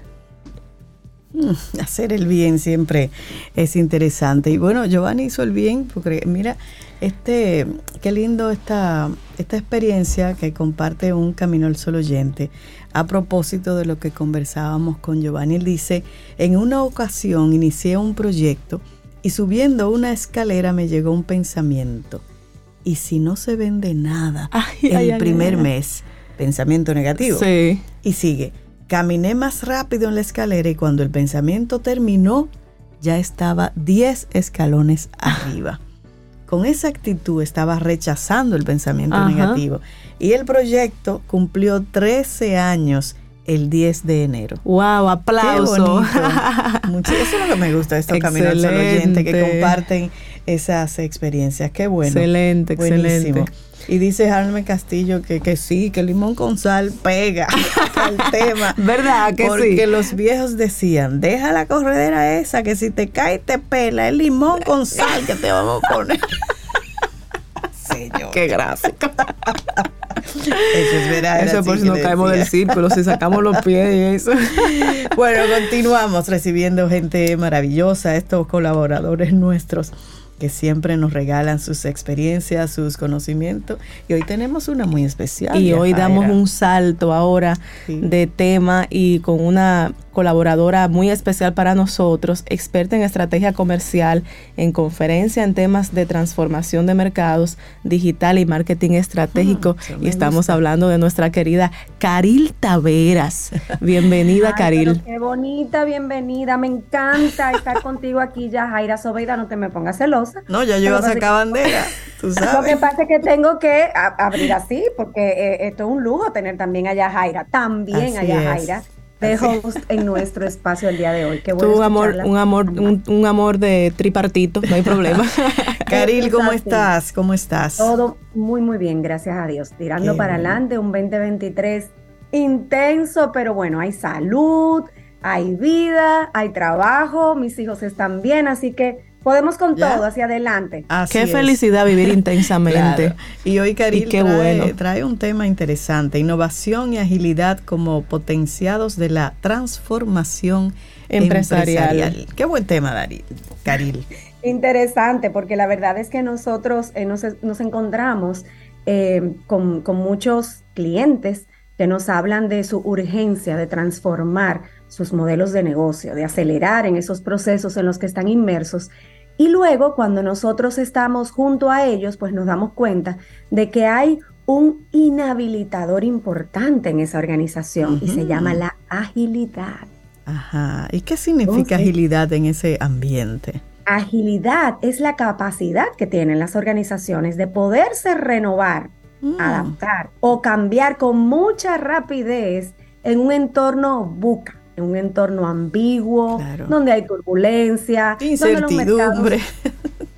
Speaker 1: Hacer el bien siempre es interesante. Y bueno, Giovanni hizo el bien, porque mira, este, qué lindo esta, esta experiencia que comparte un Camino al Sol oyente. A propósito de lo que conversábamos con Giovanni, él dice, en una ocasión inicié un proyecto y subiendo una escalera me llegó un pensamiento. ¿Y si no se vende nada
Speaker 2: Ay,
Speaker 1: el
Speaker 2: ay,
Speaker 1: primer
Speaker 2: ay,
Speaker 1: mes? Pensamiento negativo.
Speaker 2: Sí.
Speaker 1: Y sigue, caminé más rápido en la escalera y cuando el pensamiento terminó, ya estaba 10 escalones arriba. Con esa actitud estaba rechazando el pensamiento
Speaker 2: Ajá.
Speaker 1: negativo. Y el proyecto cumplió 13 años el 10 de enero.
Speaker 2: Wow,
Speaker 1: Qué
Speaker 2: aplauso.
Speaker 1: bonito. Mucho- eso es lo que me gusta de estos caminos al oyente que comparten esas experiencias. Qué bueno.
Speaker 2: Excelente,
Speaker 1: Buenísimo.
Speaker 2: excelente.
Speaker 1: Y dice Harme Castillo que, que sí, que el limón con sal pega al tema.
Speaker 2: ¿Verdad que
Speaker 1: Porque
Speaker 2: sí?
Speaker 1: los viejos decían, deja la corredera esa, que si te cae te pela, el limón con sal que te vamos a poner. Señor.
Speaker 2: Qué gráfico.
Speaker 1: Eso es verdad.
Speaker 2: Eso es por si nos caemos del círculo, si sacamos los pies y eso.
Speaker 1: Bueno, continuamos recibiendo gente maravillosa, estos colaboradores nuestros que siempre nos regalan sus experiencias, sus conocimientos. Y hoy tenemos una muy especial.
Speaker 2: Y hoy damos un salto ahora
Speaker 1: Sí.
Speaker 2: de tema y con una colaboradora muy especial para nosotros, experta en estrategia comercial, en conferencia en temas de transformación de mercados, digital y marketing estratégico.
Speaker 1: Ah,
Speaker 2: y estamos
Speaker 1: gusta.
Speaker 2: hablando de nuestra querida Caril Taveras. Bienvenida,
Speaker 7: Ay,
Speaker 2: Caril.
Speaker 7: Qué bonita, bienvenida. Me encanta estar contigo aquí ya, Jaira Sobeida. No te me pongas celosa.
Speaker 1: No, ya iba a bandera, tú
Speaker 7: Lo que pasa es que tengo que abrir así, porque eh, esto es un lujo tener también allá Jaira, también allá. Jaira, de host en nuestro espacio el día de hoy. Qué bueno
Speaker 2: amor, un amor, un, un amor de tripartito, no hay problema.
Speaker 1: Caril, ¿cómo estás? ¿Cómo estás?
Speaker 7: Todo muy, muy bien, gracias a Dios. Tirando
Speaker 1: Qué
Speaker 7: para
Speaker 1: bueno.
Speaker 7: adelante, un 2023 intenso, pero bueno, hay salud, hay vida, hay trabajo, mis hijos están bien, así que podemos con
Speaker 1: Ya.
Speaker 7: todo hacia adelante.
Speaker 1: Así
Speaker 2: Qué
Speaker 1: es.
Speaker 2: felicidad vivir intensamente.
Speaker 1: Claro. Y hoy Caril
Speaker 2: Y qué
Speaker 1: trae,
Speaker 2: bueno.
Speaker 1: trae un tema interesante, innovación y agilidad como potenciados de la transformación
Speaker 2: Empresarial.
Speaker 1: empresarial. Qué buen tema, Dari, Caril.
Speaker 7: Interesante, porque la verdad es que nosotros eh, nos, nos encontramos eh, con, con muchos clientes que nos hablan de su urgencia de transformar sus modelos de negocio, de acelerar en esos procesos en los que están inmersos. Y luego, cuando nosotros estamos junto a ellos, pues nos damos cuenta de que hay un inhabilitador importante en esa organización y se llama la agilidad.
Speaker 1: Ajá. ¿Y qué significa
Speaker 7: Entonces-
Speaker 1: agilidad en ese ambiente?
Speaker 7: Agilidad es la capacidad que tienen las organizaciones de poderse renovar,
Speaker 1: Mm,
Speaker 7: adaptar o cambiar con mucha rapidez en un entorno buca, en un entorno ambiguo,
Speaker 1: Claro.
Speaker 7: donde hay turbulencia, donde
Speaker 1: Incertidumbre.
Speaker 7: mercados-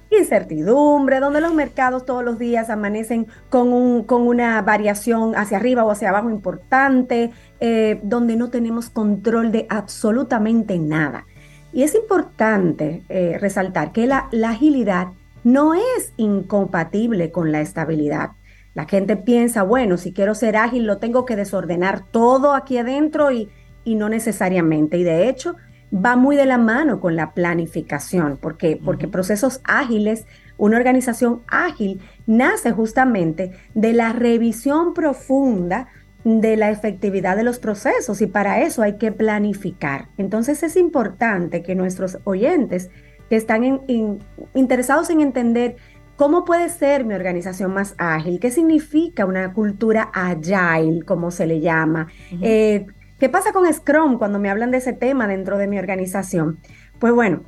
Speaker 7: incertidumbre, donde los mercados todos los días amanecen con, un, con una variación hacia arriba o hacia abajo importante, eh, donde no tenemos control de absolutamente nada. Y es importante eh, resaltar que la, la agilidad no es incompatible con la estabilidad. La gente piensa, bueno, si quiero ser ágil, lo tengo que desordenar todo aquí adentro y, y no necesariamente. Y de hecho, va muy de la mano con la planificación, porque, porque procesos ágiles, una organización ágil nace justamente de la revisión profunda de la efectividad de los procesos y para eso hay que planificar. Entonces es importante que nuestros oyentes que están en- interesados en entender cómo puede ser mi organización más ágil, qué significa una cultura agile, como se le llama, eh, ¿Qué pasa con Scrum cuando me hablan de ese tema dentro de mi organización? Pues bueno,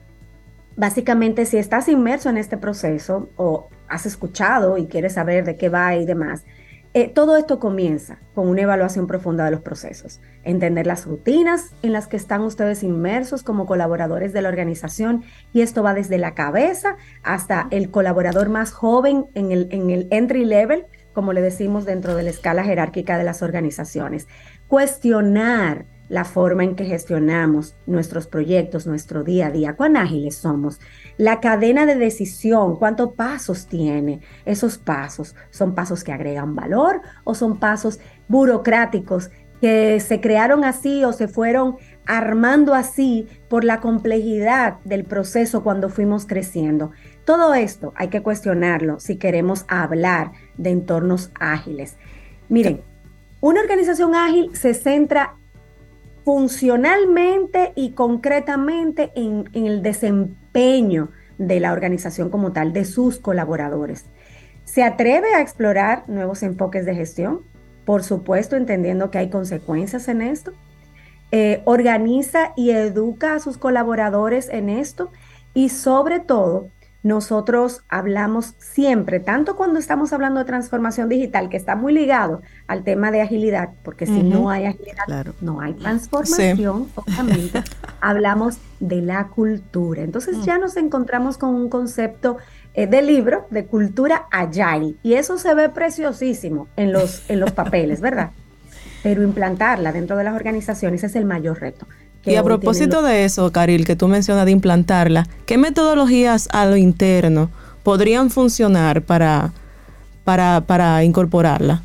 Speaker 7: básicamente si estás inmerso en este proceso o has escuchado y quieres saber de qué va y demás, eh, todo esto comienza con una evaluación profunda de los procesos, entender las rutinas en las que están ustedes inmersos como colaboradores de la organización y esto va desde la cabeza hasta el colaborador más joven en el, en el entry level, como le decimos dentro de la escala jerárquica de las organizaciones. Cuestionar la forma en que gestionamos nuestros proyectos, nuestro día a día, cuán ágiles somos, la cadena de decisión, cuántos pasos tiene. Esos pasos son pasos que agregan valor o son pasos burocráticos que se crearon así o se fueron armando así por la complejidad del proceso cuando fuimos creciendo. Todo esto hay que cuestionarlo si queremos hablar de entornos ágiles. Miren, una organización ágil se centra funcionalmente y concretamente en, el desempeño de la organización como tal, de sus colaboradores. ¿Se atreve a explorar nuevos enfoques de gestión? Por supuesto, entendiendo que hay consecuencias en esto. Eh, organiza y educa a sus colaboradores en esto y sobre todo nosotros hablamos siempre, tanto cuando estamos hablando de transformación digital, que está muy ligado al tema de agilidad, porque si no hay agilidad, no hay transformación, obviamente, hablamos de la cultura. Entonces mm. ya nos encontramos con un concepto eh, de libro de cultura agile, y eso se ve preciosísimo en los, en los papeles, ¿verdad? Pero implantarla dentro de las organizaciones es el mayor reto.
Speaker 2: Y a propósito de eso, Caril, que tú mencionas de implantarla, ¿qué metodologías a lo interno podrían funcionar para, para, para incorporarla?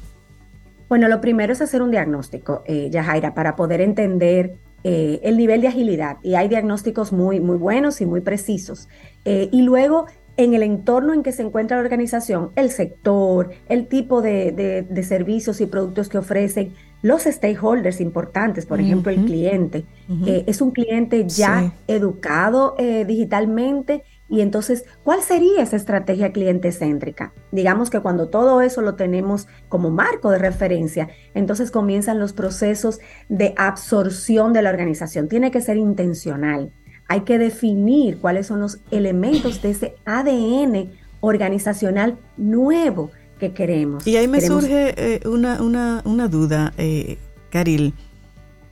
Speaker 7: Bueno, lo primero es hacer un diagnóstico, eh, Yajaira, para poder entender eh, el nivel de agilidad. Y hay diagnósticos muy, muy buenos y muy precisos. Eh, y luego, en el entorno en que se encuentra la organización, el sector, el tipo de, de servicios y productos que ofrecen, los stakeholders importantes, por ejemplo, el cliente, eh, es un cliente ya educado eh, digitalmente y entonces, ¿cuál sería esa estrategia cliente céntrica? Digamos que cuando todo eso lo tenemos como marco de referencia, entonces comienzan los procesos de absorción de la organización. Tiene que ser intencional. Hay que definir cuáles son los elementos de ese ADN organizacional nuevo que queremos.
Speaker 1: Y ahí me surge eh, una, una, una, duda, eh, Caril.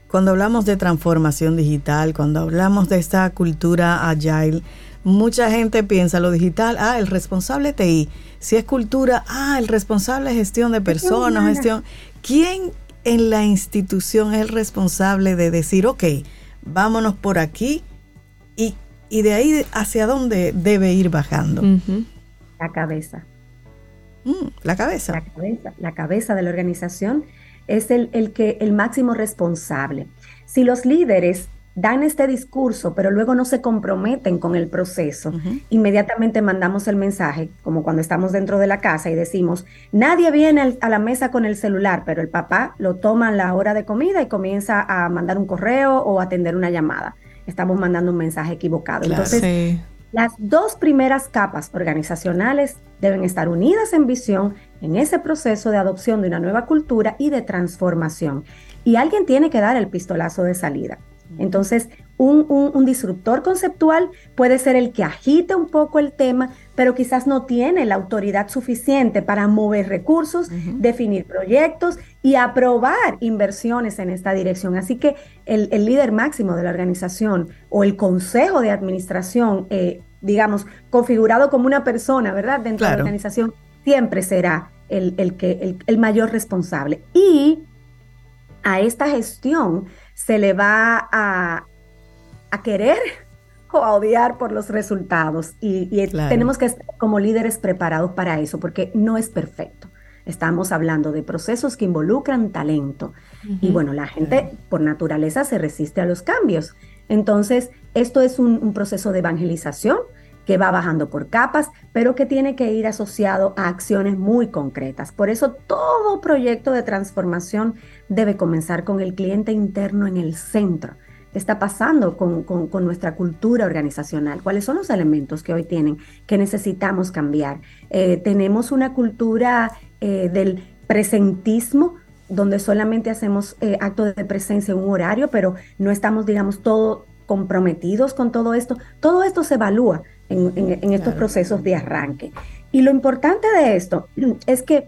Speaker 1: Cuando hablamos de transformación digital, cuando hablamos de esta cultura agile, mucha gente piensa lo digital, ah, el responsable TI. Si es cultura, ah, el responsable gestión de personas, gestión. ¿Quién en la institución es el responsable de decir, ok, vámonos por aquí y, y de ahí hacia dónde debe ir bajando?
Speaker 7: La cabeza.
Speaker 1: Mm, la cabeza.
Speaker 7: La cabeza. La cabeza de la organización es el, el, que, el máximo responsable. Si los líderes dan este discurso, pero luego no se comprometen con el proceso, inmediatamente mandamos el mensaje, como cuando estamos dentro de la casa y decimos, nadie viene a la mesa con el celular, pero el papá lo toma a la hora de comida y comienza a mandar un correo o atender una llamada. Estamos mandando un mensaje equivocado. Entonces, las dos primeras capas organizacionales deben estar unidas en visión en ese proceso de adopción de una nueva cultura y de transformación. Y alguien tiene que dar el pistolazo de salida. Entonces, un, disruptor conceptual puede ser el que agite un poco el tema, pero quizás no tiene la autoridad suficiente para mover recursos, definir proyectos y aprobar inversiones en esta dirección. Así que el, líder máximo de la organización o el consejo de administración, eh, digamos, configurado como una persona, ¿verdad? Dentro de la organización, siempre será el, que, el mayor responsable. Y a esta gestión se le va a, querer o a odiar por los resultados. Y, tenemos que estar como líderes preparados para eso, porque no es perfecto. Estamos hablando de procesos que involucran talento. Y bueno, la gente por naturaleza se resiste a los cambios. Entonces, esto es un proceso de evangelización que va bajando por capas, pero que tiene que ir asociado a acciones muy concretas. Por eso todo proyecto de transformación debe comenzar con el cliente interno en el centro. ¿Qué está pasando con, nuestra cultura organizacional? ¿Cuáles son los elementos que hoy tienen que necesitamos cambiar? Eh, tenemos una cultura eh, del presentismo donde solamente hacemos eh, actos de presencia en un horario, pero no estamos, digamos, todo comprometidos con todo esto. Todo esto se evalúa en, estos procesos de arranque. Y lo importante de esto es que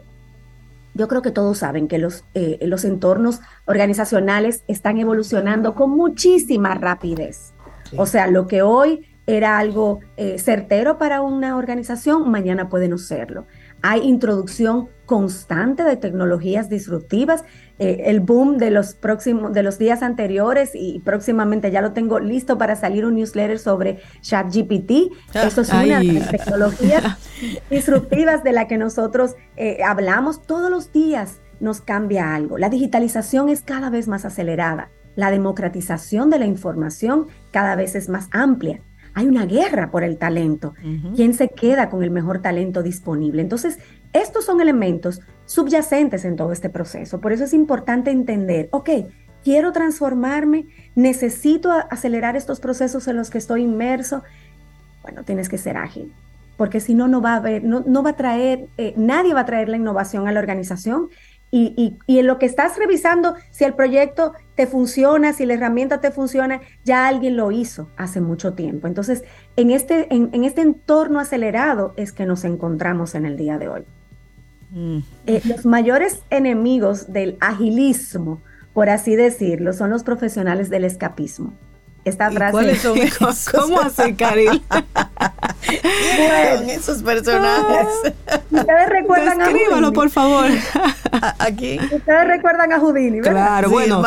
Speaker 7: yo creo que todos saben que los, eh, los entornos organizacionales están evolucionando con muchísima rapidez. O sea, lo que hoy era algo eh, certero para una organización, mañana puede no serlo. Hay introducción constante de tecnologías disruptivas. Eh, el boom de los próximos, de los días anteriores y próximamente ya lo tengo listo para salir un newsletter sobre ChatGPT. Ah, Eso es una de las tecnologías disruptivas de la que nosotros eh, hablamos todos los días. Nos cambia algo. La digitalización es cada vez más acelerada. La democratización de la información cada vez es más amplia hay una guerra por el talento. ¿Quién se queda con el mejor talento disponible? Entonces, estos son elementos subyacentes en todo este proceso. Por eso es importante entender, ok, quiero transformarme, necesito acelerar estos procesos en los que estoy inmerso. Bueno, tienes que ser ágil, porque si no, no va a haber, no, va a traer, eh, nadie va a traer la innovación a la organización y, en lo que estás revisando, si el proyecto te funciona, si la herramienta te funciona, ya alguien lo hizo hace mucho tiempo. Entonces, en este, en, este entorno acelerado es que nos encontramos en el día de hoy. Mm. Eh, los mayores enemigos del agilismo, por así decirlo, son los profesionales del escapismo esta frase.
Speaker 1: ¿Cuáles son ¿Cómo hace Karil? bueno, esos personajes.
Speaker 7: Ustedes recuerdan
Speaker 2: a Houdini. por favor.
Speaker 1: Aquí.
Speaker 7: Ustedes recuerdan a Houdini, ¿verdad?
Speaker 2: Claro, bueno.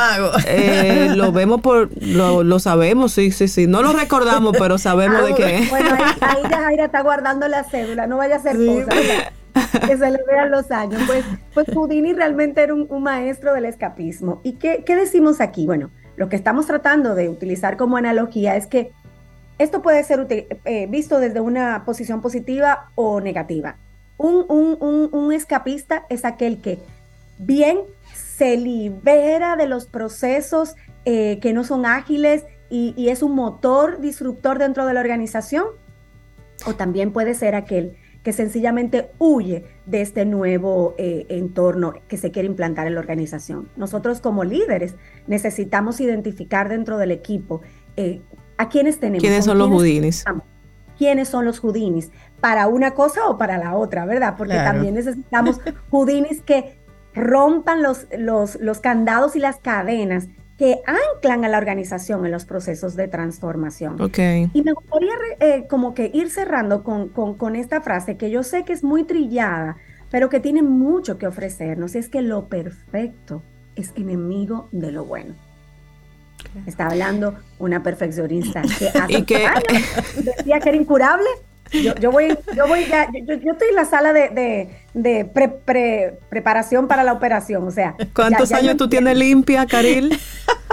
Speaker 2: Eh, lo vemos por, lo, lo, sabemos, sí, sí, sí. No lo recordamos, pero sabemos de qué.
Speaker 7: Bueno, ahí, ya Jaira está guardando la cédula, no vaya a ser cosa. que se le vean los años. Pues, pues Houdini realmente era un, un maestro del escapismo. ¿Y qué, qué decimos aquí? Bueno, lo que estamos tratando de utilizar como analogía es que esto puede ser eh, visto desde una posición positiva o negativa. Un, escapista es aquel que bien se libera de los procesos eh, que no son ágiles y, es un motor disruptor dentro de la organización. O también puede ser aquel que sencillamente huye de este nuevo eh, entorno que se quiere implantar en la organización. Nosotros como líderes necesitamos identificar dentro del equipo eh, a quiénes tenemos.
Speaker 2: ¿Quiénes son los judinis?
Speaker 7: ¿Quiénes son los judinis? Para una cosa o para la otra, ¿verdad? Porque también necesitamos judinis que rompan los, los, los candados y las cadenas que anclan a la organización en los procesos de transformación.
Speaker 2: Okay.
Speaker 7: Y me gustaría eh, como que ir cerrando con, con, esta frase que yo sé que es muy trillada, pero que tiene mucho que ofrecernos, es que lo perfecto es enemigo de lo bueno. Está hablando una perfeccionista que hace ¿Y que... decía que era incurable yo, yo, voy, yo voy ya, yo, estoy en la sala de, de, preparación para la operación, o sea.
Speaker 2: ¿Cuántos años tú tienes limpia, Karil?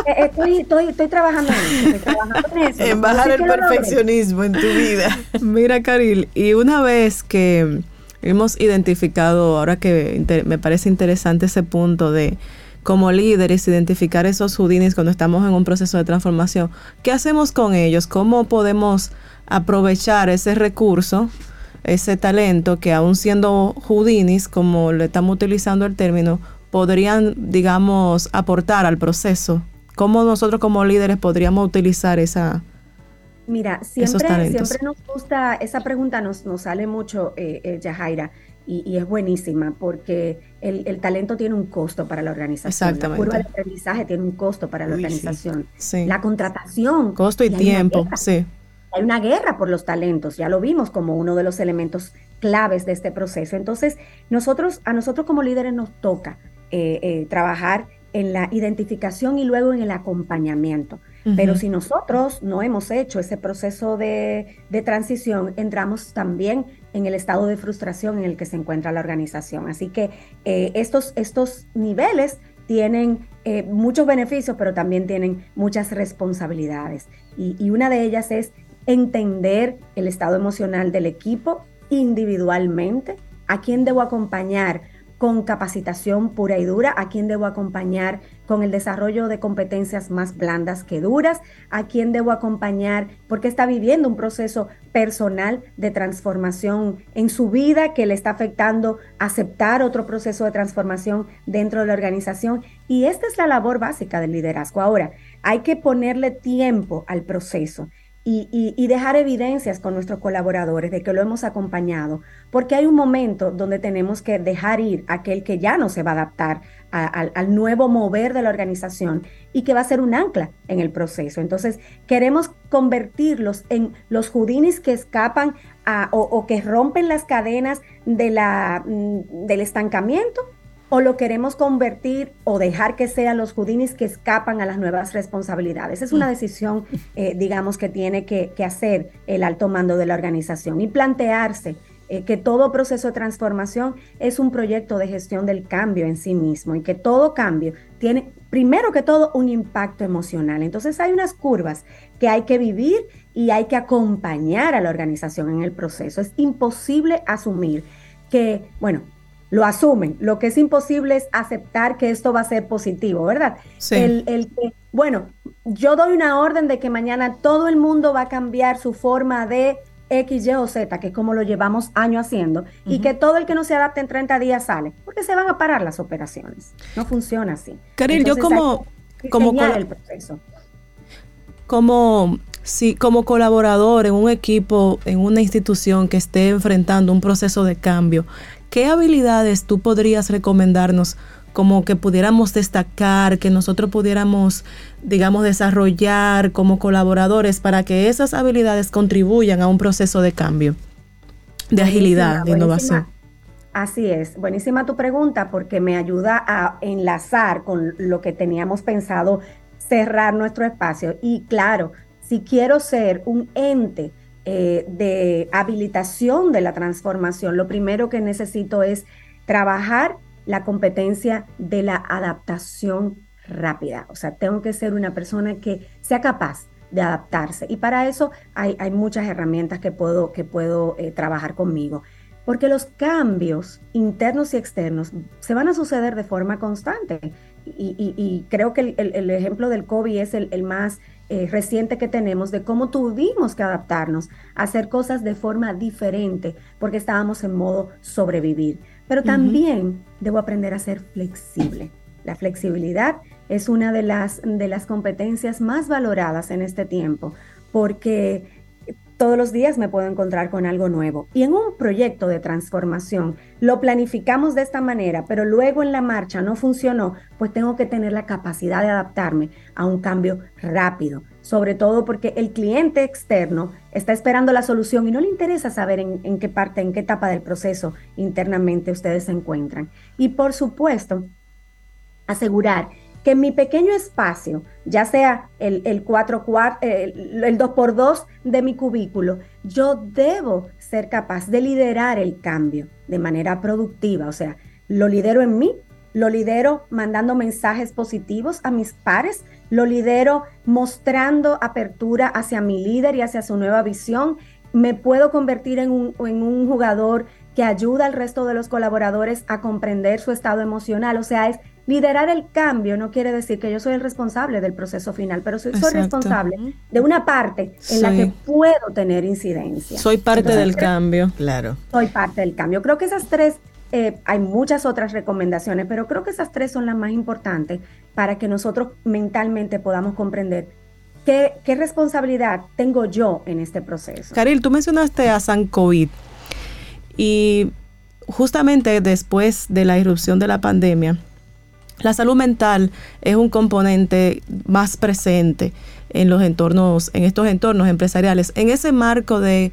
Speaker 7: Eh, estoy, estoy, estoy, trabajando en eso, estoy trabajando en eso.
Speaker 1: En bajar el perfeccionismo en tu vida.
Speaker 2: Mira, Karil, y una vez que hemos identificado, ahora que me parece interesante ese punto de como líderes identificar esos judinis cuando estamos en un proceso de transformación, ¿qué hacemos con ellos? ¿Cómo podemos aprovechar ese recurso, ese talento que aún siendo judinis, como le estamos utilizando el término, podrían, digamos, aportar al proceso? ¿Cómo nosotros como líderes podríamos utilizar esa...
Speaker 7: Mira, siempre, siempre nos gusta, esa pregunta nos, nos sale mucho, eh, eh Yajaira, y, es buenísima porque el, talento tiene un costo para la organización.
Speaker 2: Exactamente.
Speaker 7: La curva de aprendizaje tiene un costo para la organización. La contratación.
Speaker 2: Costo y, tiempo, sí.
Speaker 7: Hay una guerra por los talentos, ya lo vimos como uno de los elementos claves de este proceso. Entonces, nosotros, a nosotros como líderes nos toca eh, eh, trabajar en la identificación y luego en el acompañamiento. Pero si nosotros no hemos hecho ese proceso de, transición, entramos también en el estado de frustración en el que se encuentra la organización. Así que eh, estos, estos niveles tienen muchos beneficios, pero también tienen muchas responsabilidades. y, una de ellas es entender el estado emocional del equipo individualmente, a quién debo acompañar con capacitación pura y dura, a quién debo acompañar con el desarrollo de competencias más blandas que duras, a quién debo acompañar porque está viviendo un proceso personal de transformación en su vida que le está afectando aceptar otro proceso de transformación dentro de la organización. Y esta es la labor básica del liderazgo. Ahora, hay que ponerle tiempo al proceso y, dejar evidencias con nuestros colaboradores de que lo hemos acompañado, porque hay un momento donde tenemos que dejar ir aquel que ya no se va a adaptar al nuevo mover de la organización y que va a ser un ancla en el proceso. Entonces, queremos convertirlos en los judinis que escapan o, o, que rompen las cadenas de la, mm, del estancamiento o lo queremos convertir o dejar que sean los judinis que escapan a las nuevas responsabilidades. Es una mm. decisión, eh, digamos, que tiene que, hacer el alto mando de la organización y plantearse eh, que todo proceso de transformación es un proyecto de gestión del cambio en sí mismo y que todo cambio tiene, primero que todo, un impacto emocional. Entonces hay unas curvas que hay que vivir y hay que acompañar a la organización en el proceso. Es imposible asumir que, bueno, lo asumen. Lo que es imposible es aceptar que esto va a ser positivo, ¿verdad?
Speaker 2: Sí.
Speaker 7: El, bueno, yo doy una orden de que mañana todo el mundo va a cambiar su forma de X, Y o Z, que es como lo llevamos años haciendo, y que todo el que no se adapte en 30 días sale, porque se van a parar las operaciones. No funciona así.
Speaker 2: Karel, yo como... como
Speaker 7: el proceso.
Speaker 2: Como si como colaborador en un equipo, en una institución que esté enfrentando un proceso de cambio, ¿qué habilidades tú podrías recomendarnos como que pudiéramos destacar, que nosotros pudiéramos, digamos, desarrollar como colaboradores para que esas habilidades contribuyan a un proceso de cambio, de agilidad, de innovación?
Speaker 7: Así es, buenísima tu pregunta porque me ayuda a enlazar con lo que teníamos pensado cerrar nuestro espacio. Y claro, si quiero ser un ente eh, de habilitación de la transformación, lo primero que necesito es trabajar la competencia de la adaptación rápida. O sea, tengo que ser una persona que sea capaz de adaptarse. Y para eso hay, muchas herramientas que puedo, que puedo eh, trabajar conmigo. Porque los cambios internos y externos se van a suceder de forma constante. Y, creo que el, ejemplo del COVID es el más eh, reciente que tenemos de cómo tuvimos que adaptarnos a hacer cosas de forma diferente porque estábamos en modo sobrevivir. Pero también debo aprender a ser flexible. La flexibilidad es una de las, de las competencias más valoradas en este tiempo porque todos los días me puedo encontrar con algo nuevo. Y en un proyecto de transformación lo planificamos de esta manera, pero luego en la marcha no funcionó, pues tengo que tener la capacidad de adaptarme a un cambio rápido, sobre todo porque el cliente externo está esperando la solución y no le interesa saber en, en qué parte, en qué etapa del proceso internamente ustedes se encuentran. Y por supuesto, asegurar que mi pequeño espacio, ya sea el, el 4, el, el 2x2 de mi cubículo, yo debo ser capaz de liderar el cambio de manera productiva. O sea, lo lidero en mí, lo lidero mandando mensajes positivos a mis pares, lo lidero mostrando apertura hacia mi líder y hacia su nueva visión. Me puedo convertir en un, en un jugador que ayuda al resto de los colaboradores a comprender su estado emocional. O sea, es liderar el cambio no quiere decir que yo soy el responsable del proceso final, pero soy, responsable de una parte en la que puedo tener incidencia.
Speaker 2: Soy parte del cambio.
Speaker 1: Claro.
Speaker 7: Soy parte del cambio. Creo que esas tres, eh, hay muchas otras recomendaciones, pero creo que esas tres son las más importantes para que nosotros mentalmente podamos comprender qué, qué responsabilidad tengo yo en este proceso.
Speaker 2: Caril, tú mencionaste a San COVID y justamente después de la irrupción de la pandemia, la salud mental es un componente más presente en los entornos, en estos entornos empresariales. En ese marco de,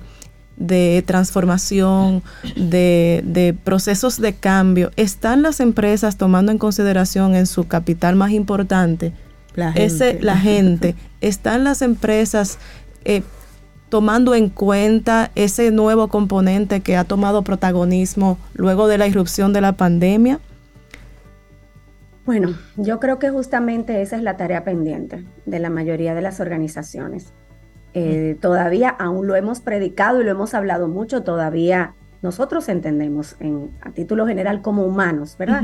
Speaker 2: transformación, de, procesos de cambio, ¿están las empresas tomando en consideración en su capital más importante
Speaker 1: la gente?
Speaker 2: Ese, la gente. ¿Están las empresas eh, tomando en cuenta ese nuevo componente que ha tomado protagonismo luego de la irrupción de la pandemia?
Speaker 7: Bueno, yo creo que justamente esa es la tarea pendiente de la mayoría de las organizaciones. Eh, todavía, aún lo hemos predicado y lo hemos hablado mucho, todavía nosotros entendemos en, a título general como humanos, ¿verdad?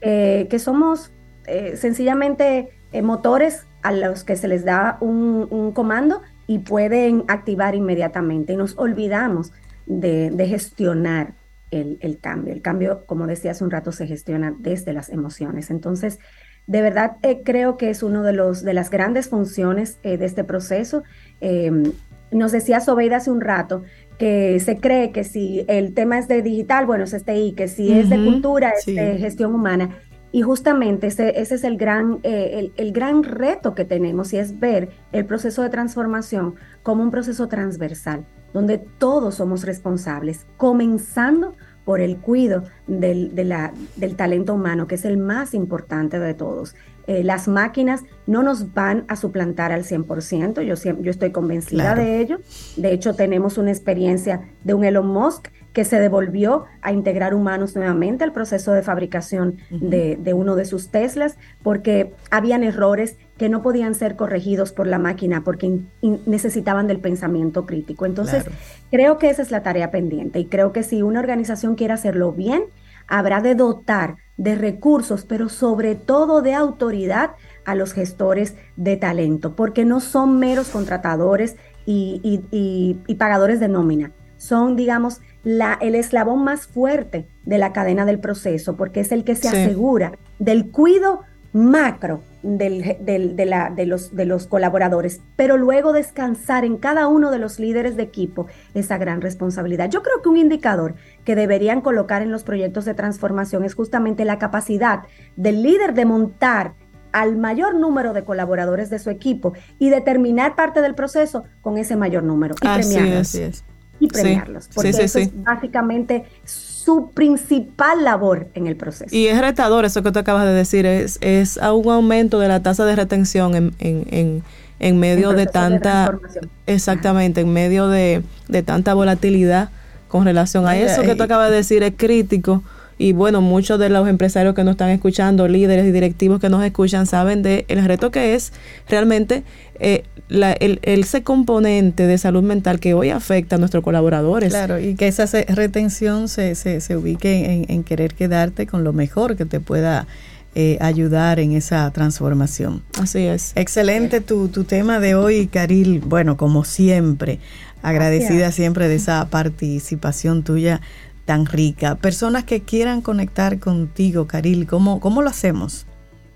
Speaker 7: Eh, que somos eh, sencillamente eh, motores a los que se les da un, comando y pueden activar inmediatamente. Y nos olvidamos de, gestionar el, cambio. El cambio, como decía hace un rato, se gestiona desde las emociones. Entonces, de verdad creo que es una de, los, de las grandes funciones de este proceso. Em, nos decía Sobeida hace un rato que se cree que si el tema es de digital, bueno, es este que si es de cultura, es de gestión humana. Y justamente ese, ese es el gran, eh, el, el, gran reto que tenemos y es ver el proceso de transformación como un proceso transversal, donde todos somos responsables, comenzando por el cuidado del, de la, del talento humano, que es el más importante de todos. Eh, las máquinas no nos van a suplantar al 100%, yo, yo estoy convencida de ello. De hecho, tenemos una experiencia de un Elon Musk que se devolvió a integrar humanos nuevamente al proceso de fabricación de, uno de sus Teslas, porque habían errores que no podían ser corregidos por la máquina porque necesitaban del pensamiento crítico. Entonces, creo que esa es la tarea pendiente y creo que si una organización quiere hacerlo bien, habrá de dotar de recursos, pero sobre todo de autoridad a los gestores de talento, porque no son meros contratadores y, y pagadores de nómina, son, digamos, la, el eslabón más fuerte de la cadena del proceso, porque es el que se asegura del cuido macro del, de, la, de, los, de los colaboradores, pero luego descansar en cada uno de los líderes de equipo esa gran responsabilidad. Yo creo que un indicador que deberían colocar en los proyectos de transformación es justamente la capacidad del líder de montar al mayor número de colaboradores de su equipo y determinar parte del proceso con ese mayor número y premiarlos. Y premiarlos, porque eso es básicamente su principal labor en el proceso.
Speaker 2: Y es retador eso que tú acabas de decir, es, es un aumento de la tasa de retención en, en, en, medio de tanta... exactamente, en medio de, de tanta volatilidad con relación a eso que tú acabas de decir, es crítico y bueno, muchos de los empresarios que nos están escuchando, líderes y directivos que nos escuchan, saben de el reto que es realmente eh, el, ese componente de salud mental que hoy afecta a nuestros colaboradores.
Speaker 1: Claro, y que esa retención se, se, se ubique en, querer quedarte con lo mejor que te pueda eh, ayudar en esa transformación.
Speaker 2: Así es.
Speaker 1: Excelente tu, tu tema de hoy, Caril. Bueno, como siempre, agradecida siempre de esa participación tuya tan rica. Personas que quieran conectar contigo, Caril, ¿cómo, cómo lo hacemos?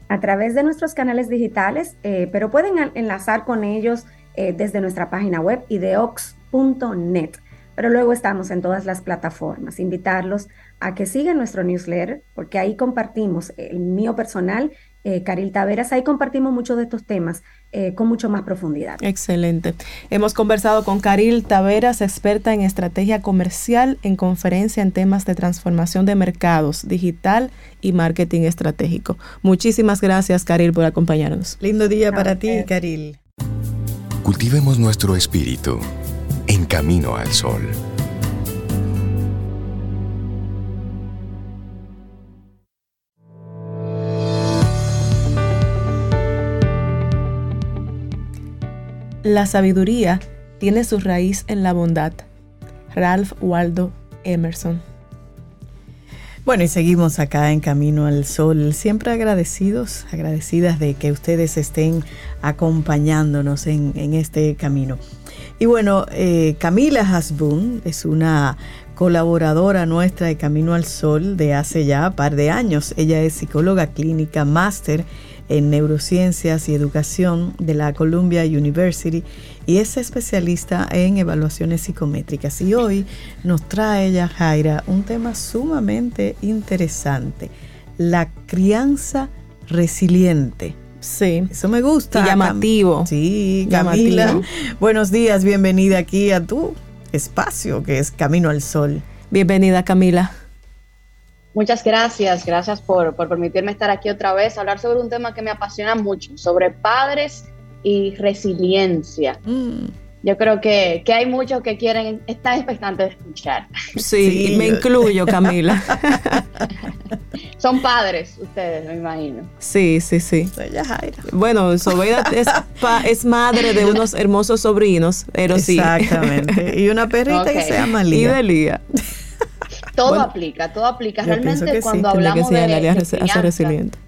Speaker 7: A través de nuestros canales digitales, eh, pero pueden enlazar con ellos eh, desde nuestra página web ideox.net. Pero luego estamos en todas las plataformas. Invitarlos a que sigan nuestro newsletter, porque ahí compartimos el mío personal eh, Caril Taveras. Ahí compartimos muchos de estos temas eh, con mucho más profundidad.
Speaker 2: Excelente. Hemos conversado con Caril Taveras, experta en estrategia comercial, en conferencia en temas de transformación de mercados, digital y marketing estratégico. Muchísimas gracias, Caril, por acompañarnos.
Speaker 1: Lindo día para ti, Caril.
Speaker 4: Cultivemos nuestro espíritu en camino al sol.
Speaker 2: La sabiduría tiene su raíz en la bondad. Ralph Waldo Emerson.
Speaker 1: Bueno, y seguimos acá en Camino al Sol, siempre agradecidos, agradecidas de que ustedes estén acompañándonos en, este camino. Y bueno, eh, Camila Hasbun es una colaboradora nuestra de Camino al Sol de hace ya un par de años. Ella es psicóloga clínica, máster en neurociencias y educación de la Columbia University y es especialista en evaluaciones psicométricas. Y hoy nos trae ella, Jaira, un tema sumamente interesante, la crianza resiliente.
Speaker 2: Sí.
Speaker 1: Eso me gusta.
Speaker 2: Y llamativo.
Speaker 1: Sí, Camila. Buenos días, bienvenida aquí a tu espacio que es Camino al Sol.
Speaker 2: Bienvenida, Camila.
Speaker 8: Muchas gracias, gracias por, permitirme estar aquí otra vez, hablar sobre un tema que me apasiona mucho, sobre padres y resiliencia. Mm. Yo creo que, hay muchos que quieren, están expectantes de escuchar.
Speaker 2: Sí, me incluyo, Camila.
Speaker 8: Son padres ustedes, me imagino.
Speaker 2: Sí, sí, sí. Bueno, Sobeida es, es, madre de unos hermosos sobrinos, pero sí.
Speaker 1: Exactamente. Y una perrita que se llama Lía.
Speaker 2: Y de Lía.
Speaker 8: Todo aplica, todo aplica. Realmente cuando hablamos de,
Speaker 2: resiliente.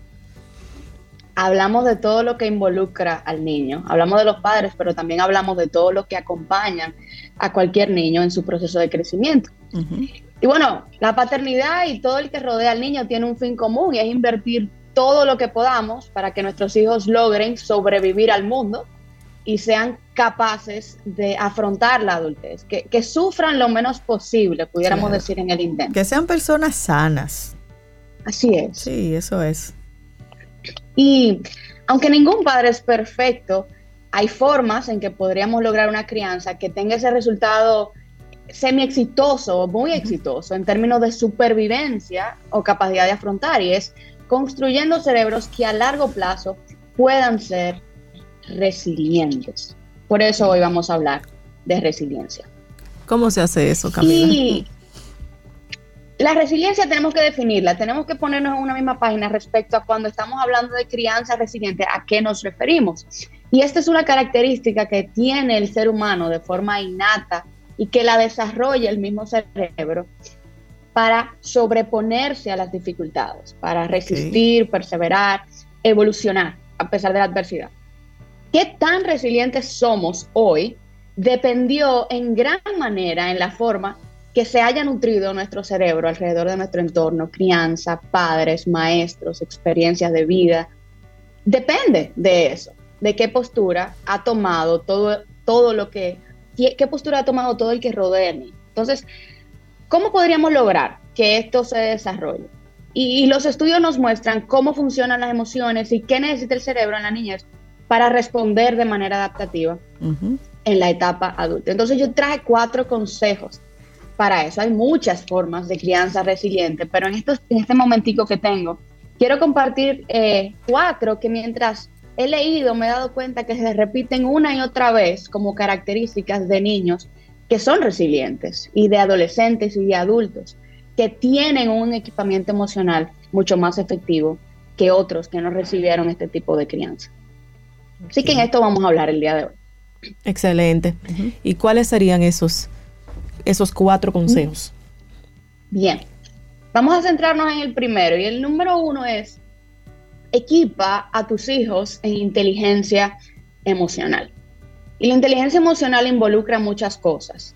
Speaker 8: hablamos de todo lo que involucra al niño, hablamos de los padres, pero también hablamos de todo lo que acompaña a cualquier niño en su proceso de crecimiento. Y bueno, la paternidad y todo el que rodea al niño tiene un fin común y es invertir todo lo que podamos para que nuestros hijos logren sobrevivir al mundo y sean capaces de afrontar la adultez, que, sufran lo menos posible, pudiéramos decir en el intento.
Speaker 1: Que sean personas sanas.
Speaker 8: Así es.
Speaker 1: Sí, eso es.
Speaker 8: Y aunque ningún padre es perfecto, hay formas en que podríamos lograr una crianza que tenga ese resultado semi exitoso o muy exitoso en términos de supervivencia o capacidad de afrontar y es construyendo cerebros que a largo plazo puedan ser resilientes. Por eso hoy vamos a hablar de resiliencia.
Speaker 2: ¿Cómo se hace eso, Camila?
Speaker 8: la resiliencia tenemos que definirla, tenemos que ponernos en una misma página respecto a cuando estamos hablando de crianza resiliente, a qué nos referimos. Y esta es una característica que tiene el ser humano de forma innata y que la desarrolla el mismo cerebro para sobreponerse a las dificultades, para resistir, perseverar, evolucionar a pesar de la adversidad. ¿Qué tan resilientes somos hoy? Dependió en gran manera en la forma que se haya nutrido nuestro cerebro alrededor de nuestro entorno, crianza, padres, maestros, experiencias de vida. Depende de eso, de qué postura ha tomado todo, todo lo que, qué postura ha tomado todo el que rodea mí. Entonces, ¿cómo podríamos lograr que esto se desarrolle? Y, los estudios nos muestran cómo funcionan las emociones y qué necesita el cerebro en la niñez para responder de manera adaptativa en la etapa adulta. Entonces yo traje cuatro consejos para eso. Hay muchas formas de crianza resiliente, pero en, estos, en este momentico que tengo, quiero compartir eh, cuatro que mientras he leído me he dado cuenta que se repiten una y otra vez como características de niños que son resilientes y de adolescentes y de adultos que tienen un equipamiento emocional mucho más efectivo que otros que no recibieron este tipo de crianza. Así que en esto vamos a hablar el día de hoy.
Speaker 2: Excelente. ¿Y cuáles serían esos esos cuatro consejos?
Speaker 8: Bien, vamos a centrarnos en el primero y el número uno es equipa a tus hijos en inteligencia emocional. Y la inteligencia emocional involucra muchas cosas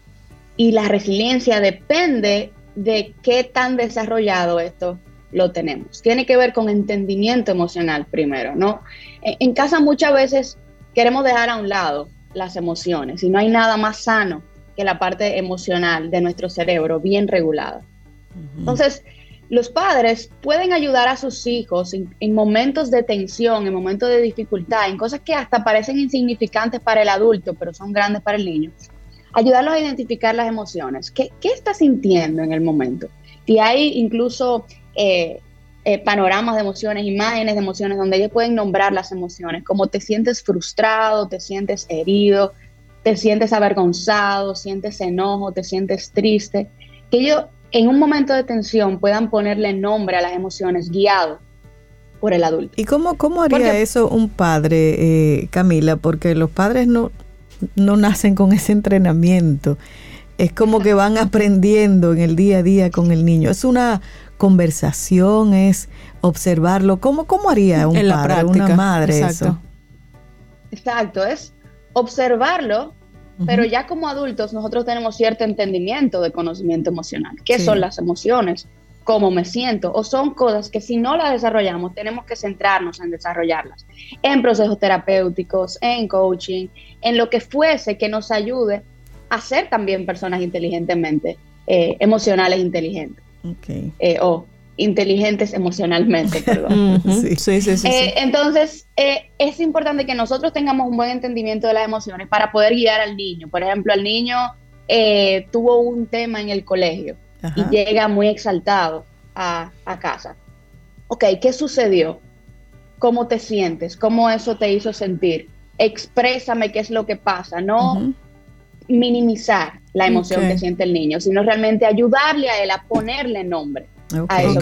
Speaker 8: y la resiliencia depende de qué tan desarrollado esto lo tenemos. Tiene que ver con entendimiento emocional primero, ¿no? En casa muchas veces queremos dejar a un lado las emociones y no hay nada más sano la parte emocional de nuestro cerebro bien regulada. Entonces, los padres pueden ayudar a sus hijos en, momentos de tensión, en momentos de dificultad, en cosas que hasta parecen insignificantes para el adulto, pero son grandes para el niño. Ayudarlos a identificar las emociones. ¿Qué, qué está sintiendo en el momento? Y hay incluso eh, eh, panoramas de emociones, imágenes de emociones, donde ellos pueden nombrar las emociones, como te sientes frustrado, te sientes herido, te sientes avergonzado, sientes enojo, te sientes triste, que ellos en un momento de tensión puedan ponerle nombre a las emociones guiado por el adulto.
Speaker 1: ¿Y cómo, cómo haría eso un padre, eh, Camila? Porque los padres no, no nacen con ese entrenamiento. Es como que van aprendiendo en el día a día con el niño. Es una conversación, es observarlo. ¿Cómo, cómo haría un padre, una madre
Speaker 8: Exacto.
Speaker 1: eso?
Speaker 8: Exacto, es observarlo, pero ya como adultos nosotros tenemos cierto entendimiento de conocimiento emocional. ¿Qué son las emociones? ¿Cómo me siento? O son cosas que si no las desarrollamos tenemos que centrarnos en desarrollarlas, en procesos terapéuticos, en coaching, en lo que fuese que nos ayude a ser también personas inteligentemente, eh, emocionales inteligentes. Okay. Eh, o inteligentes emocionalmente, perdón. sí, sí, sí, eh, entonces, eh, es importante que nosotros tengamos un buen entendimiento de las emociones para poder guiar al niño. Por ejemplo, el niño eh, tuvo un tema en el colegio y llega muy exaltado a, casa. Ok, ¿qué sucedió? ¿Cómo te sientes? ¿Cómo eso te hizo sentir? Exprésame qué es lo que pasa, no minimizar la emoción que siente el niño, sino realmente ayudarle a él a ponerle nombre a eso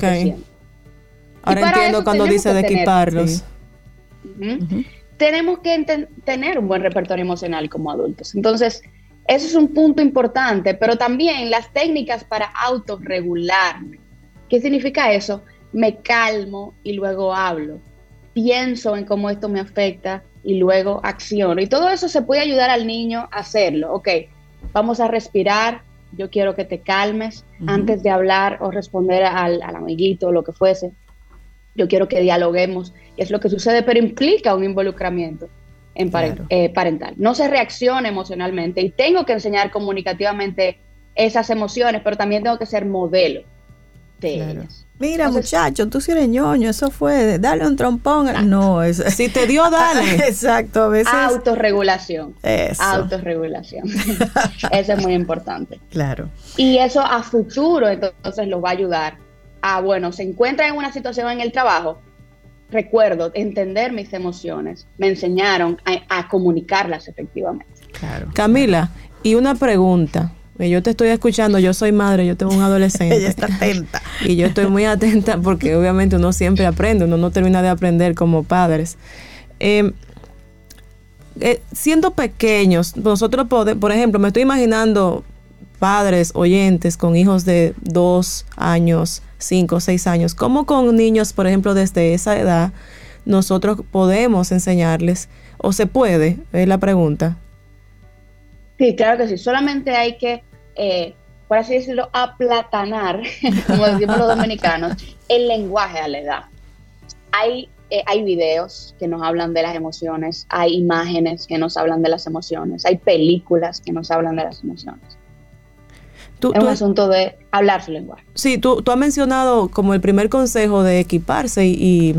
Speaker 2: Ahora entiendo cuando dice de equiparlos.
Speaker 8: Tenemos que tener un buen repertorio emocional como adultos. Entonces, eso es un punto importante, pero también las técnicas para autorregularme. ¿Qué significa eso? Me calmo y luego hablo. pienso en cómo esto me afecta y luego acciono. Y todo eso se puede ayudar al niño a hacerlo. Ok, vamos a respirar, yo quiero que te calmes antes de hablar o responder al, amiguito o lo que fuese. Yo quiero que dialoguemos. Y es lo que sucede, pero implica un involucramiento en eh, parental. No se reacciona emocionalmente y tengo que enseñar comunicativamente esas emociones, pero también tengo que ser modelo de ellas.
Speaker 1: Mira, muchacho, tú si eres ñoño, eso fue, dale un trompón. No, es,
Speaker 2: si te dio, dale.
Speaker 1: Exacto, a veces.
Speaker 8: Autorregulación. Eso. Autorregulación. eso es muy importante.
Speaker 1: Claro.
Speaker 8: Y eso a futuro, entonces, lo va a ayudar a, bueno, se encuentra en una situación en el trabajo. Recuerdo entender mis emociones. Me enseñaron a, comunicarlas efectivamente.
Speaker 2: Claro. Camila, y una pregunta. Yo te estoy escuchando, yo soy madre, yo tengo un adolescente.
Speaker 1: Ella está atenta.
Speaker 2: y yo estoy muy atenta porque obviamente uno siempre aprende, uno no termina de aprender como padres. Em, eh, siendo pequeños, nosotros podemos, por ejemplo, me estoy imaginando padres, oyentes con hijos de dos años, cinco, seis años, ¿cómo con niños, por ejemplo, desde esa edad, nosotros podemos enseñarles, o se puede, es la pregunta.
Speaker 8: Sí, claro que sí, solamente hay que eh, por así decirlo, aplatanar, como decimos los dominicanos, el lenguaje a la edad. Hay, eh, hay videos que nos hablan de las emociones, hay imágenes que nos hablan de las emociones, hay películas que nos hablan de las emociones. es un asunto de hablar su lenguaje.
Speaker 2: Sí, tú, tú has mencionado como el primer consejo de equiparse y y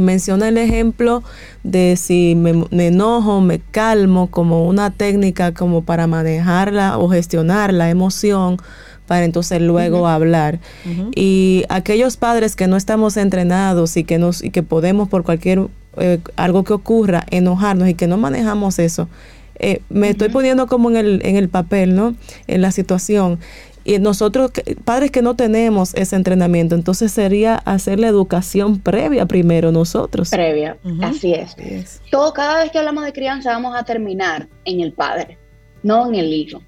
Speaker 2: menciona el ejemplo de si me, enojo, me calmo, como una técnica como para manejarla o gestionar la emoción para entonces luego hablar. Y aquellos padres que no estamos entrenados y que nos y que podemos por cualquier eh, algo que ocurra enojarnos y que no manejamos eso, eh, me estoy poniendo como en el, en el papel, ¿no? En la situación. Y nosotros, padres que no tenemos ese entrenamiento, entonces sería hacer la educación previa primero nosotros.
Speaker 8: Previa, así, es. Todo, cada vez que hablamos de crianza vamos a terminar en el padre, no en el hijo.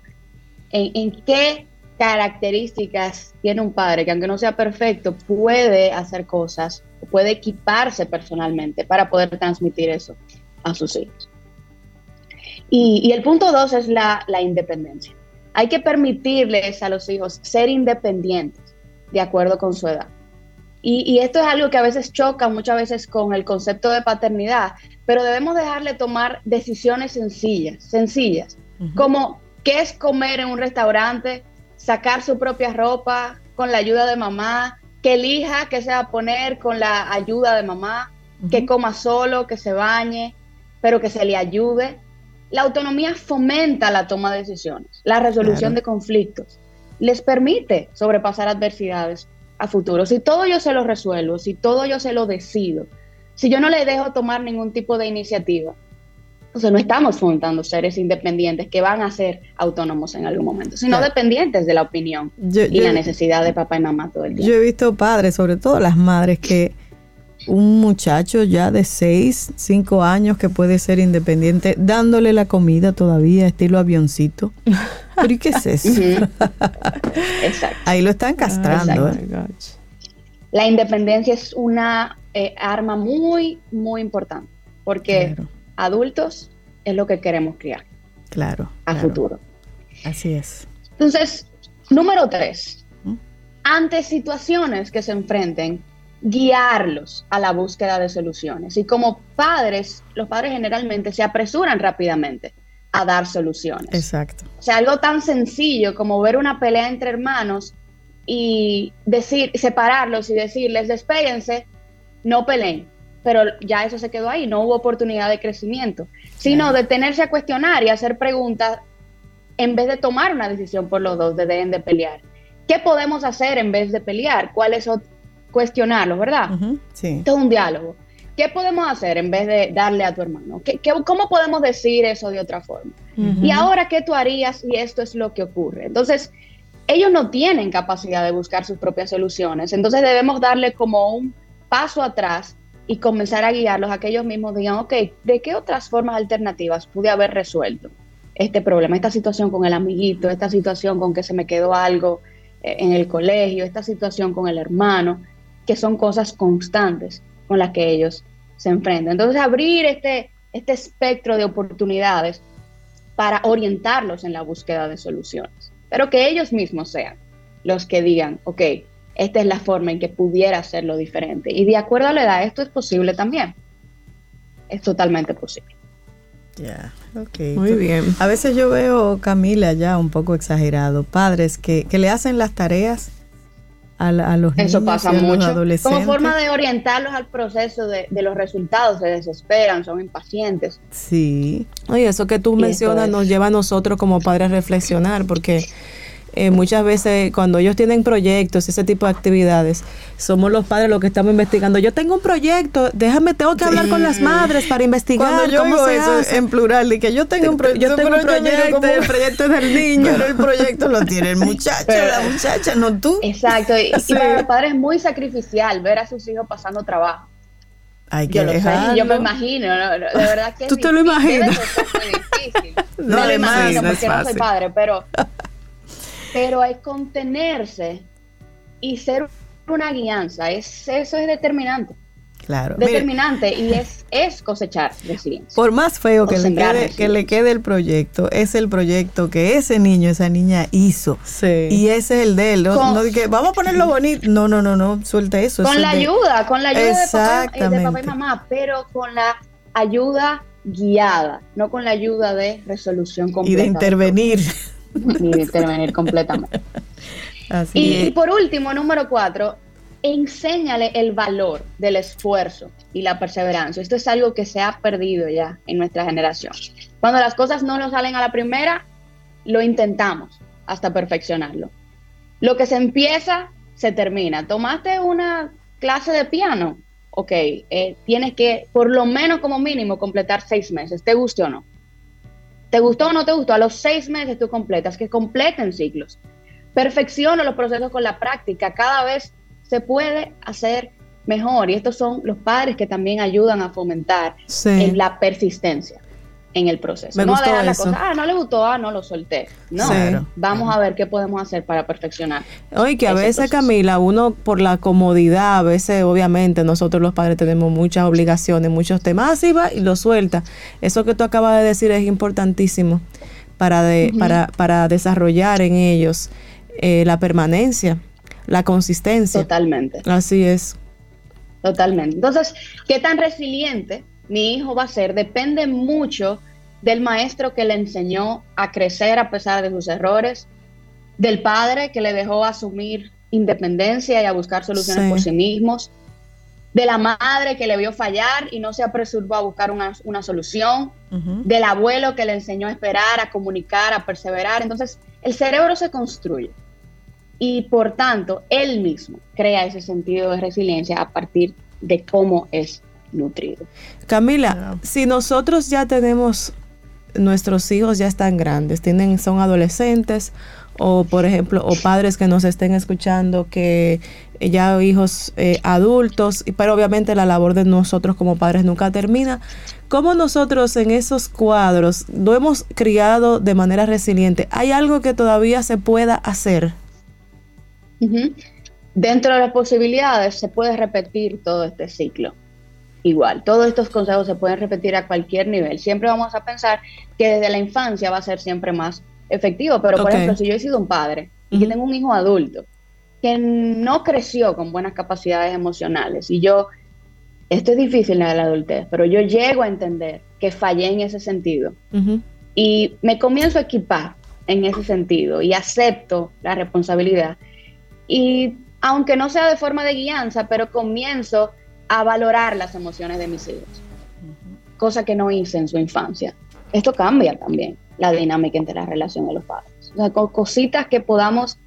Speaker 8: ¿En, qué características tiene un padre que aunque no sea perfecto, puede hacer cosas, puede equiparse personalmente para poder transmitir eso a sus hijos? Y, el punto dos es la independencia. Hay que permitirles a los hijos ser independientes de acuerdo con su edad. Y, esto es algo que a veces choca muchas veces con el concepto de paternidad, pero debemos dejarle tomar decisiones sencillas, sencillas, como qué es comer en un restaurante, sacar su propia ropa con la ayuda de mamá, que elija qué se va a poner con la ayuda de mamá, que coma solo, que se bañe, pero que se le ayude. La autonomía fomenta la toma de decisiones, la resolución de conflictos, les permite sobrepasar adversidades a futuro. Si todo yo se lo resuelvo, si todo yo se lo decido, si yo no le dejo tomar ningún tipo de iniciativa, entonces no estamos fomentando seres independientes que van a ser autónomos en algún momento, sino dependientes de la opinión y la necesidad de papá y mamá todo el día.
Speaker 1: Yo he visto padres, sobre todo las madres, que un muchacho ya de 6, 5 años que puede ser independiente, dándole la comida todavía, estilo avioncito. ¿Pero y qué es eso? Exacto. Ahí lo están castrando. ¿eh?
Speaker 8: La independencia es una eh, arma muy, muy importante, porque adultos es lo que queremos criar.
Speaker 1: Claro.
Speaker 8: A futuro.
Speaker 1: Así es.
Speaker 8: Entonces, número tres, ¿Mm? ante situaciones que se enfrenten guiarlos a la búsqueda de soluciones. Y como padres, los padres generalmente se apresuran rápidamente a dar soluciones.
Speaker 1: Exacto.
Speaker 8: O sea, algo tan sencillo como ver una pelea entre hermanos y decir, separarlos y decirles, despéguense, no peleen. Pero ya eso se quedó ahí, no hubo oportunidad de crecimiento, sino detenerse a cuestionar y hacer preguntas en vez de tomar una decisión por los dos, de deben de pelear. ¿Qué podemos hacer en vez de pelear? ¿Cuáles son cuestionarlo, ¿verdad?
Speaker 1: sí.
Speaker 8: Esto es un diálogo. ¿Qué podemos hacer en vez de darle a tu hermano? ¿Qué, cómo podemos decir eso de otra forma? Y ahora, ¿qué tú harías si esto es lo que ocurre? Entonces, ellos no tienen capacidad de buscar sus propias soluciones. Entonces, debemos darle como un paso atrás y comenzar a guiarlos a que ellos mismos digan, ok, ¿de qué otras formas alternativas pude haber resuelto este problema, esta situación con el amiguito, esta situación con que se me quedó algo eh, en el colegio, esta situación con el hermano? Que son cosas constantes con las que ellos se enfrentan. Entonces, abrir este, este espectro de oportunidades para orientarlos en la búsqueda de soluciones, pero que ellos mismos sean los que digan, ok, esta es la forma en que pudiera hacerlo diferente. Y de acuerdo a la edad, esto es posible también. Es totalmente posible.
Speaker 1: Ya, ok. Muy bien. A veces yo veo, Camila, ya un poco exagerado, padres que, que le hacen las tareas a, los niños
Speaker 8: Eso pasa
Speaker 1: y
Speaker 8: mucho.
Speaker 1: adolescentes.
Speaker 8: Como forma de orientarlos al proceso de, de, los resultados, se desesperan, son impacientes.
Speaker 1: Sí.
Speaker 2: Oye, eso que tú mencionas nos lleva a nosotros como padres a reflexionar, porque eh, muchas veces cuando ellos tienen proyectos, ese tipo de actividades, somos los padres los que estamos investigando. Yo tengo un proyecto, déjame, tengo que hablar con las madres para investigar
Speaker 1: Cuando yo digo eso
Speaker 2: hace.
Speaker 1: en plural, de que yo tengo un, pro
Speaker 2: Yo tengo un proyecto,
Speaker 1: como
Speaker 2: el proyecto es del niño.
Speaker 1: Pero el proyecto lo tiene el muchacho,
Speaker 8: Pero-
Speaker 1: la muchacha, no tú.
Speaker 8: Exacto, y, y para los padres es muy sacrificial ver a sus hijos pasando trabajo.
Speaker 1: Hay que
Speaker 8: Yo lo sé,
Speaker 1: dejarlo.
Speaker 8: yo me imagino, no, no, de verdad que es
Speaker 2: ¿Tú te lo imaginas?
Speaker 8: debe ser muy difícil.
Speaker 1: No,
Speaker 8: No, lo imagino
Speaker 1: no es
Speaker 8: porque no soy padre, pero, pero hay contenerse y ser una guianza, es, eso es determinante,
Speaker 1: Claro.
Speaker 8: Determinante y es, es cosechar resiliencia.
Speaker 1: por más feo que le, quede, que le quede el proyecto, es el proyecto que ese niño, esa niña hizo.
Speaker 2: Sí.
Speaker 1: Y ese es el de él. No,
Speaker 8: Con-
Speaker 1: no que vamos a ponerlo bonito. No, no, no, no, suelta eso.
Speaker 8: Con
Speaker 1: es
Speaker 8: la
Speaker 1: de-
Speaker 8: ayuda, con la ayuda de papá, eh, de papá y mamá, pero con la ayuda guiada, no con la ayuda de resolución
Speaker 1: Y
Speaker 8: completa.
Speaker 1: de intervenir.
Speaker 8: Ni intervenir completamente.
Speaker 1: Así
Speaker 8: Y,
Speaker 1: es.
Speaker 8: y por último, número cuatro, enséñale el valor del esfuerzo y la perseverancia. Esto es algo que se ha perdido ya en nuestra generación. Cuando las cosas no nos salen a la primera, lo intentamos hasta perfeccionarlo. Lo que se empieza, se termina. Tomaste una clase de piano, ok, eh, tienes que por lo menos como mínimo completar seis meses, te guste o no. ¿Te gustó o no te gustó? A los seis meses tú completas, que completen ciclos. Perfecciona los procesos con la práctica. Cada vez se puede hacer mejor. Y estos son los padres que también ayudan a fomentar
Speaker 2: Sí.
Speaker 8: en la persistencia en el proceso.
Speaker 2: Me
Speaker 8: no
Speaker 2: gustó
Speaker 8: dejar la
Speaker 2: eso.
Speaker 8: cosa, ah, no le gustó, ah, no lo solté. No,
Speaker 2: Sí.
Speaker 8: vamos a ver qué podemos hacer para perfeccionar.
Speaker 2: Oye, que a veces,
Speaker 8: proceso.
Speaker 2: Camila, uno por la comodidad, a veces, obviamente, nosotros los padres tenemos muchas obligaciones, muchos temas, así va y lo suelta. Eso que tú acabas de decir es importantísimo para, de, para, para desarrollar en ellos eh, la permanencia, la consistencia.
Speaker 8: Totalmente.
Speaker 2: Así es.
Speaker 8: Totalmente. Entonces, ¿qué tan resiliente mi hijo va a ser? Depende mucho del maestro que le enseñó a crecer a pesar de sus errores, del padre que le dejó asumir independencia y a buscar soluciones
Speaker 2: Sí.
Speaker 8: por sí mismos, de la madre que le vio fallar y no se apresuró a buscar una, una solución, del abuelo que le enseñó a esperar, a comunicar, a perseverar. Entonces, el cerebro se construye y por tanto, él mismo crea ese sentido de resiliencia a partir de cómo es nutrido.
Speaker 2: Camila, si nosotros ya tenemos, nuestros hijos ya están grandes, tienen, son adolescentes, o por ejemplo, o padres que nos estén escuchando que ya hijos eh, adultos, y- pero obviamente la labor de nosotros como padres nunca termina. ¿Cómo nosotros en esos cuadros no hemos criado de manera resiliente? ¿Hay algo que todavía se pueda hacer?
Speaker 8: Dentro de las posibilidades se puede repetir todo este ciclo. Igual, todos estos consejos se pueden repetir a cualquier nivel. Siempre vamos a pensar que desde la infancia va a ser siempre más efectivo, pero por
Speaker 2: Ok.
Speaker 8: ejemplo, si yo he sido un padre y que
Speaker 2: Ujú.
Speaker 8: tengo un hijo adulto que no creció con buenas capacidades emocionales y yo, esto es difícil en la adultez, pero yo llego a entender que fallé en ese sentido
Speaker 2: Ujú.
Speaker 8: y me comienzo a equipar en ese sentido y acepto la responsabilidad. Y aunque no sea de forma de guianza, pero comienzo a valorar las emociones de mis hijos, cosa que no hice en su infancia. Esto cambia también la dinámica entre la relación de los padres. O sea, con cositas que podamos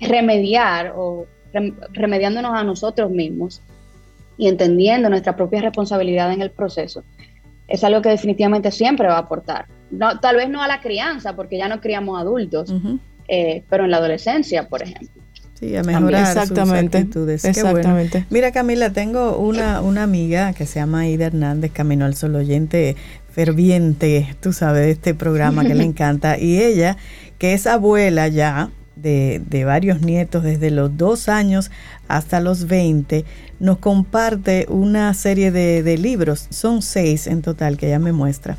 Speaker 8: remediar o rem- remediándonos a nosotros mismos y entendiendo nuestra propia responsabilidad en el proceso, es algo que definitivamente siempre va a aportar. No, tal vez no a la crianza, porque ya no criamos adultos, eh, pero en la adolescencia, por ejemplo.
Speaker 1: Sí, a mejorar sus
Speaker 2: Exactamente.
Speaker 1: actitudes. Qué bueno.
Speaker 2: Exactamente.
Speaker 1: Mira, Camila, tengo una, una amiga que se llama Ida Hernández, Camino al Sol, oyente ferviente, tú sabes, de este programa que le encanta. Y ella, que es abuela ya, de, de, varios nietos desde los dos años hasta los 20, nos comparte una serie de, de libros, son seis en total que ella me muestra,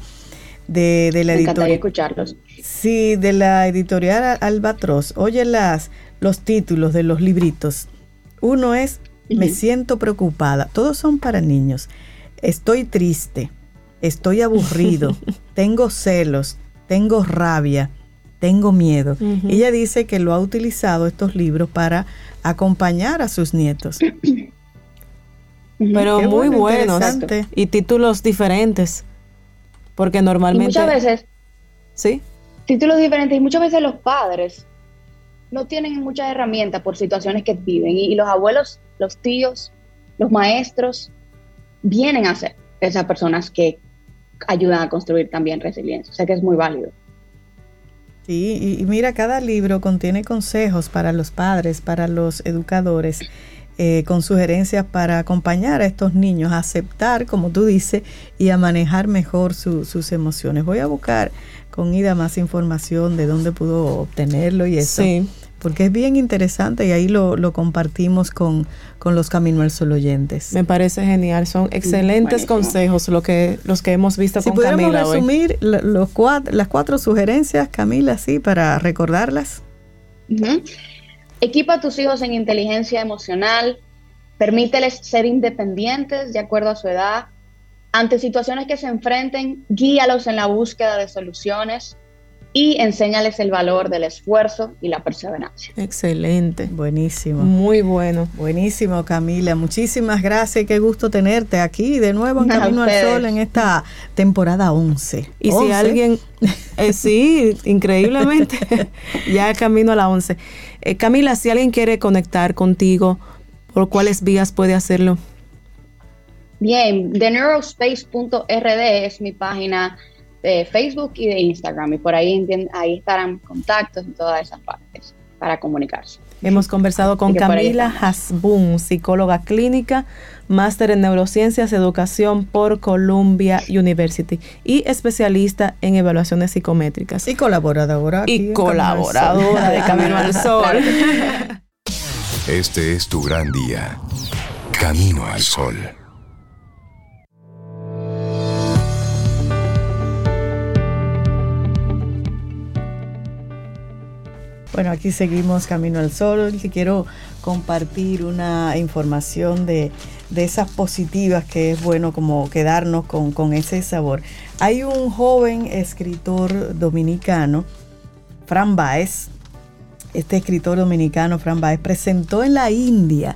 Speaker 1: de, de la editorial.
Speaker 8: escucharlos.
Speaker 1: Sí, de la editorial Albatros. Oye las, los títulos de los libritos. Uno es Me siento preocupada. Todos son para niños. Estoy triste. Estoy aburrido. tengo celos. Tengo rabia. Tengo miedo. Ella dice que lo ha utilizado estos libros para acompañar a sus nietos.
Speaker 2: Pero muy buenos y títulos diferentes. Porque normalmente.
Speaker 8: muchas veces.
Speaker 2: Sí.
Speaker 8: Títulos diferentes y muchas veces los padres no tienen muchas herramientas por situaciones que viven y, los abuelos, los tíos, los maestros vienen a ser esas personas que ayudan a construir también resiliencia. O sea que es muy válido.
Speaker 1: Sí, y, mira, cada libro contiene consejos para los padres, para los educadores, eh, con sugerencias para acompañar a estos niños a aceptar, como tú dices, y a manejar mejor sus emociones. Voy a buscar con Ida más información de dónde pudo obtenerlo y eso. Sí porque es bien interesante y ahí lo, compartimos con, los Camino al Sol oyentes.
Speaker 2: Me parece genial, son excelentes consejos lo que, los que hemos visto
Speaker 1: con Camila. Si pudiéramos resumir los las cuatro sugerencias, Camila, sí, para recordarlas.
Speaker 8: Equipa a tus hijos en inteligencia emocional, permíteles ser independientes de acuerdo a su edad. Ante situaciones que se enfrenten, guíalos en la búsqueda de soluciones y enséñales el valor del esfuerzo y la perseverancia.
Speaker 1: Excelente. Buenísimo.
Speaker 2: Muy bueno.
Speaker 1: Buenísimo, Camila. Muchísimas gracias. Qué gusto tenerte aquí de nuevo en Camino al Sol en esta temporada 11.
Speaker 2: Y si alguien, eh, sí, increíblemente, ya camino a la 11. Eh, Camila, si alguien quiere conectar contigo, ¿por cuáles vías puede hacerlo?
Speaker 8: Bien, theneuroSpace.rd es mi página de Facebook y de Instagram y por ahí, ahí estarán contactos en todas esas partes para comunicarse.
Speaker 2: Hemos conversado con Camila Hasbun, psicóloga clínica, máster en neurociencias, educación por Columbia University y especialista en evaluaciones psicométricas.
Speaker 1: Y colaboradora.
Speaker 2: Y colaboradora de Camino al Sol.
Speaker 4: Este es tu gran día. Camino al Sol.
Speaker 1: Bueno, aquí seguimos Camino al Sol. Y quiero compartir una información de, esas positivas que es bueno como quedarnos con, ese sabor. Hay un joven escritor dominicano, Fran Baez. Este escritor dominicano, Fran Baez, presentó en la India,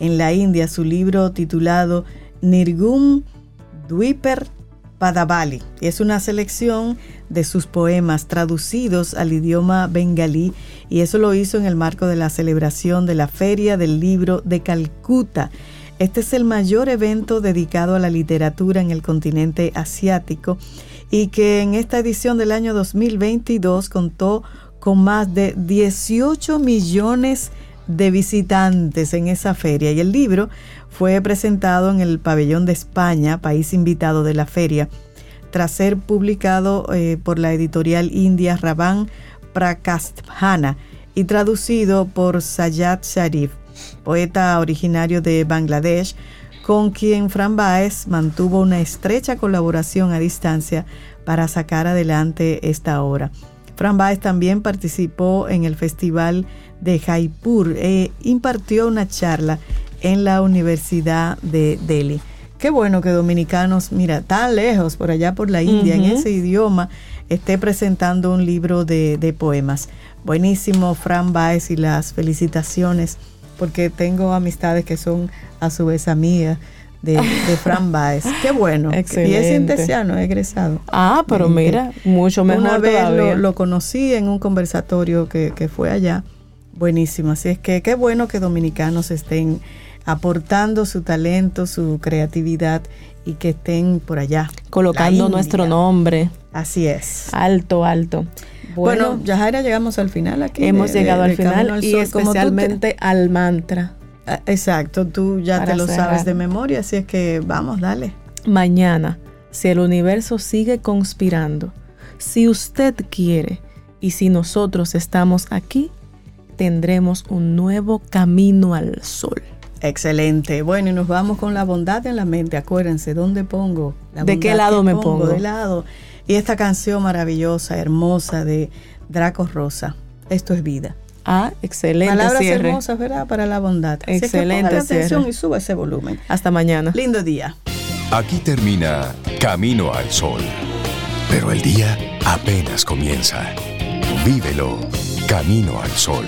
Speaker 1: en la India, su libro titulado Nirgum Dwiper Padavali. Es una selección de sus poemas traducidos al idioma bengalí y eso lo hizo en el marco de la celebración de la Feria del Libro de Calcuta. Este es el mayor evento dedicado a la literatura en el continente asiático y que en esta edición del año 2022 contó con más de 18 millones de visitantes en esa feria y el libro fue presentado en el pabellón de España, país invitado de la feria, tras ser publicado eh, por la editorial india Raban Prakasthana y traducido por Sayad Sharif, poeta originario de Bangladesh, con quien Fran Baez mantuvo una estrecha colaboración a distancia para sacar adelante esta obra. Fran Baez también participó en el Festival de Jaipur e impartió una charla en la Universidad de Delhi. Qué bueno que dominicanos, mira, tan lejos, por allá por la India, en ese idioma, esté presentando un libro de, poemas. Buenísimo, Fran Baez, y las felicitaciones, porque tengo amistades que son a su vez amigas. De, Fran Baez. Qué bueno. Excelente. Y es intesiano, egresado.
Speaker 2: Ah, pero mira, mucho mejor
Speaker 1: Una vez lo, conocí en un conversatorio que, que fue allá. Buenísimo. Así es que qué bueno que dominicanos estén aportando su talento, su creatividad y que estén por allá.
Speaker 2: Colocando nuestro nombre.
Speaker 1: Así es.
Speaker 2: Alto, alto.
Speaker 1: Bueno, ya llegamos al final aquí.
Speaker 2: Hemos llegado al final y especialmente al mantra.
Speaker 1: Ah, exacto, tú ya te lo sabes de memoria, así es que vamos, dale.
Speaker 2: Mañana, si el universo sigue conspirando, si usted quiere y si nosotros estamos aquí, tendremos un nuevo camino al sol.
Speaker 1: Excelente. Bueno, y nos vamos con la bondad en la mente. Acuérdense, ¿dónde pongo? La
Speaker 2: ¿De qué lado me pongo?
Speaker 1: De lado. Y esta canción maravillosa, hermosa de Draco Rosa. Esto es vida.
Speaker 2: Ah, excelente
Speaker 1: Palabras
Speaker 2: cierre.
Speaker 1: hermosas, ¿verdad? Para la bondad. Así
Speaker 2: Excelente
Speaker 1: que pongan atención y suba ese volumen.
Speaker 2: Hasta mañana.
Speaker 1: Lindo día.
Speaker 4: Aquí termina Camino al Sol. Pero el día apenas comienza. Vívelo Camino al Sol.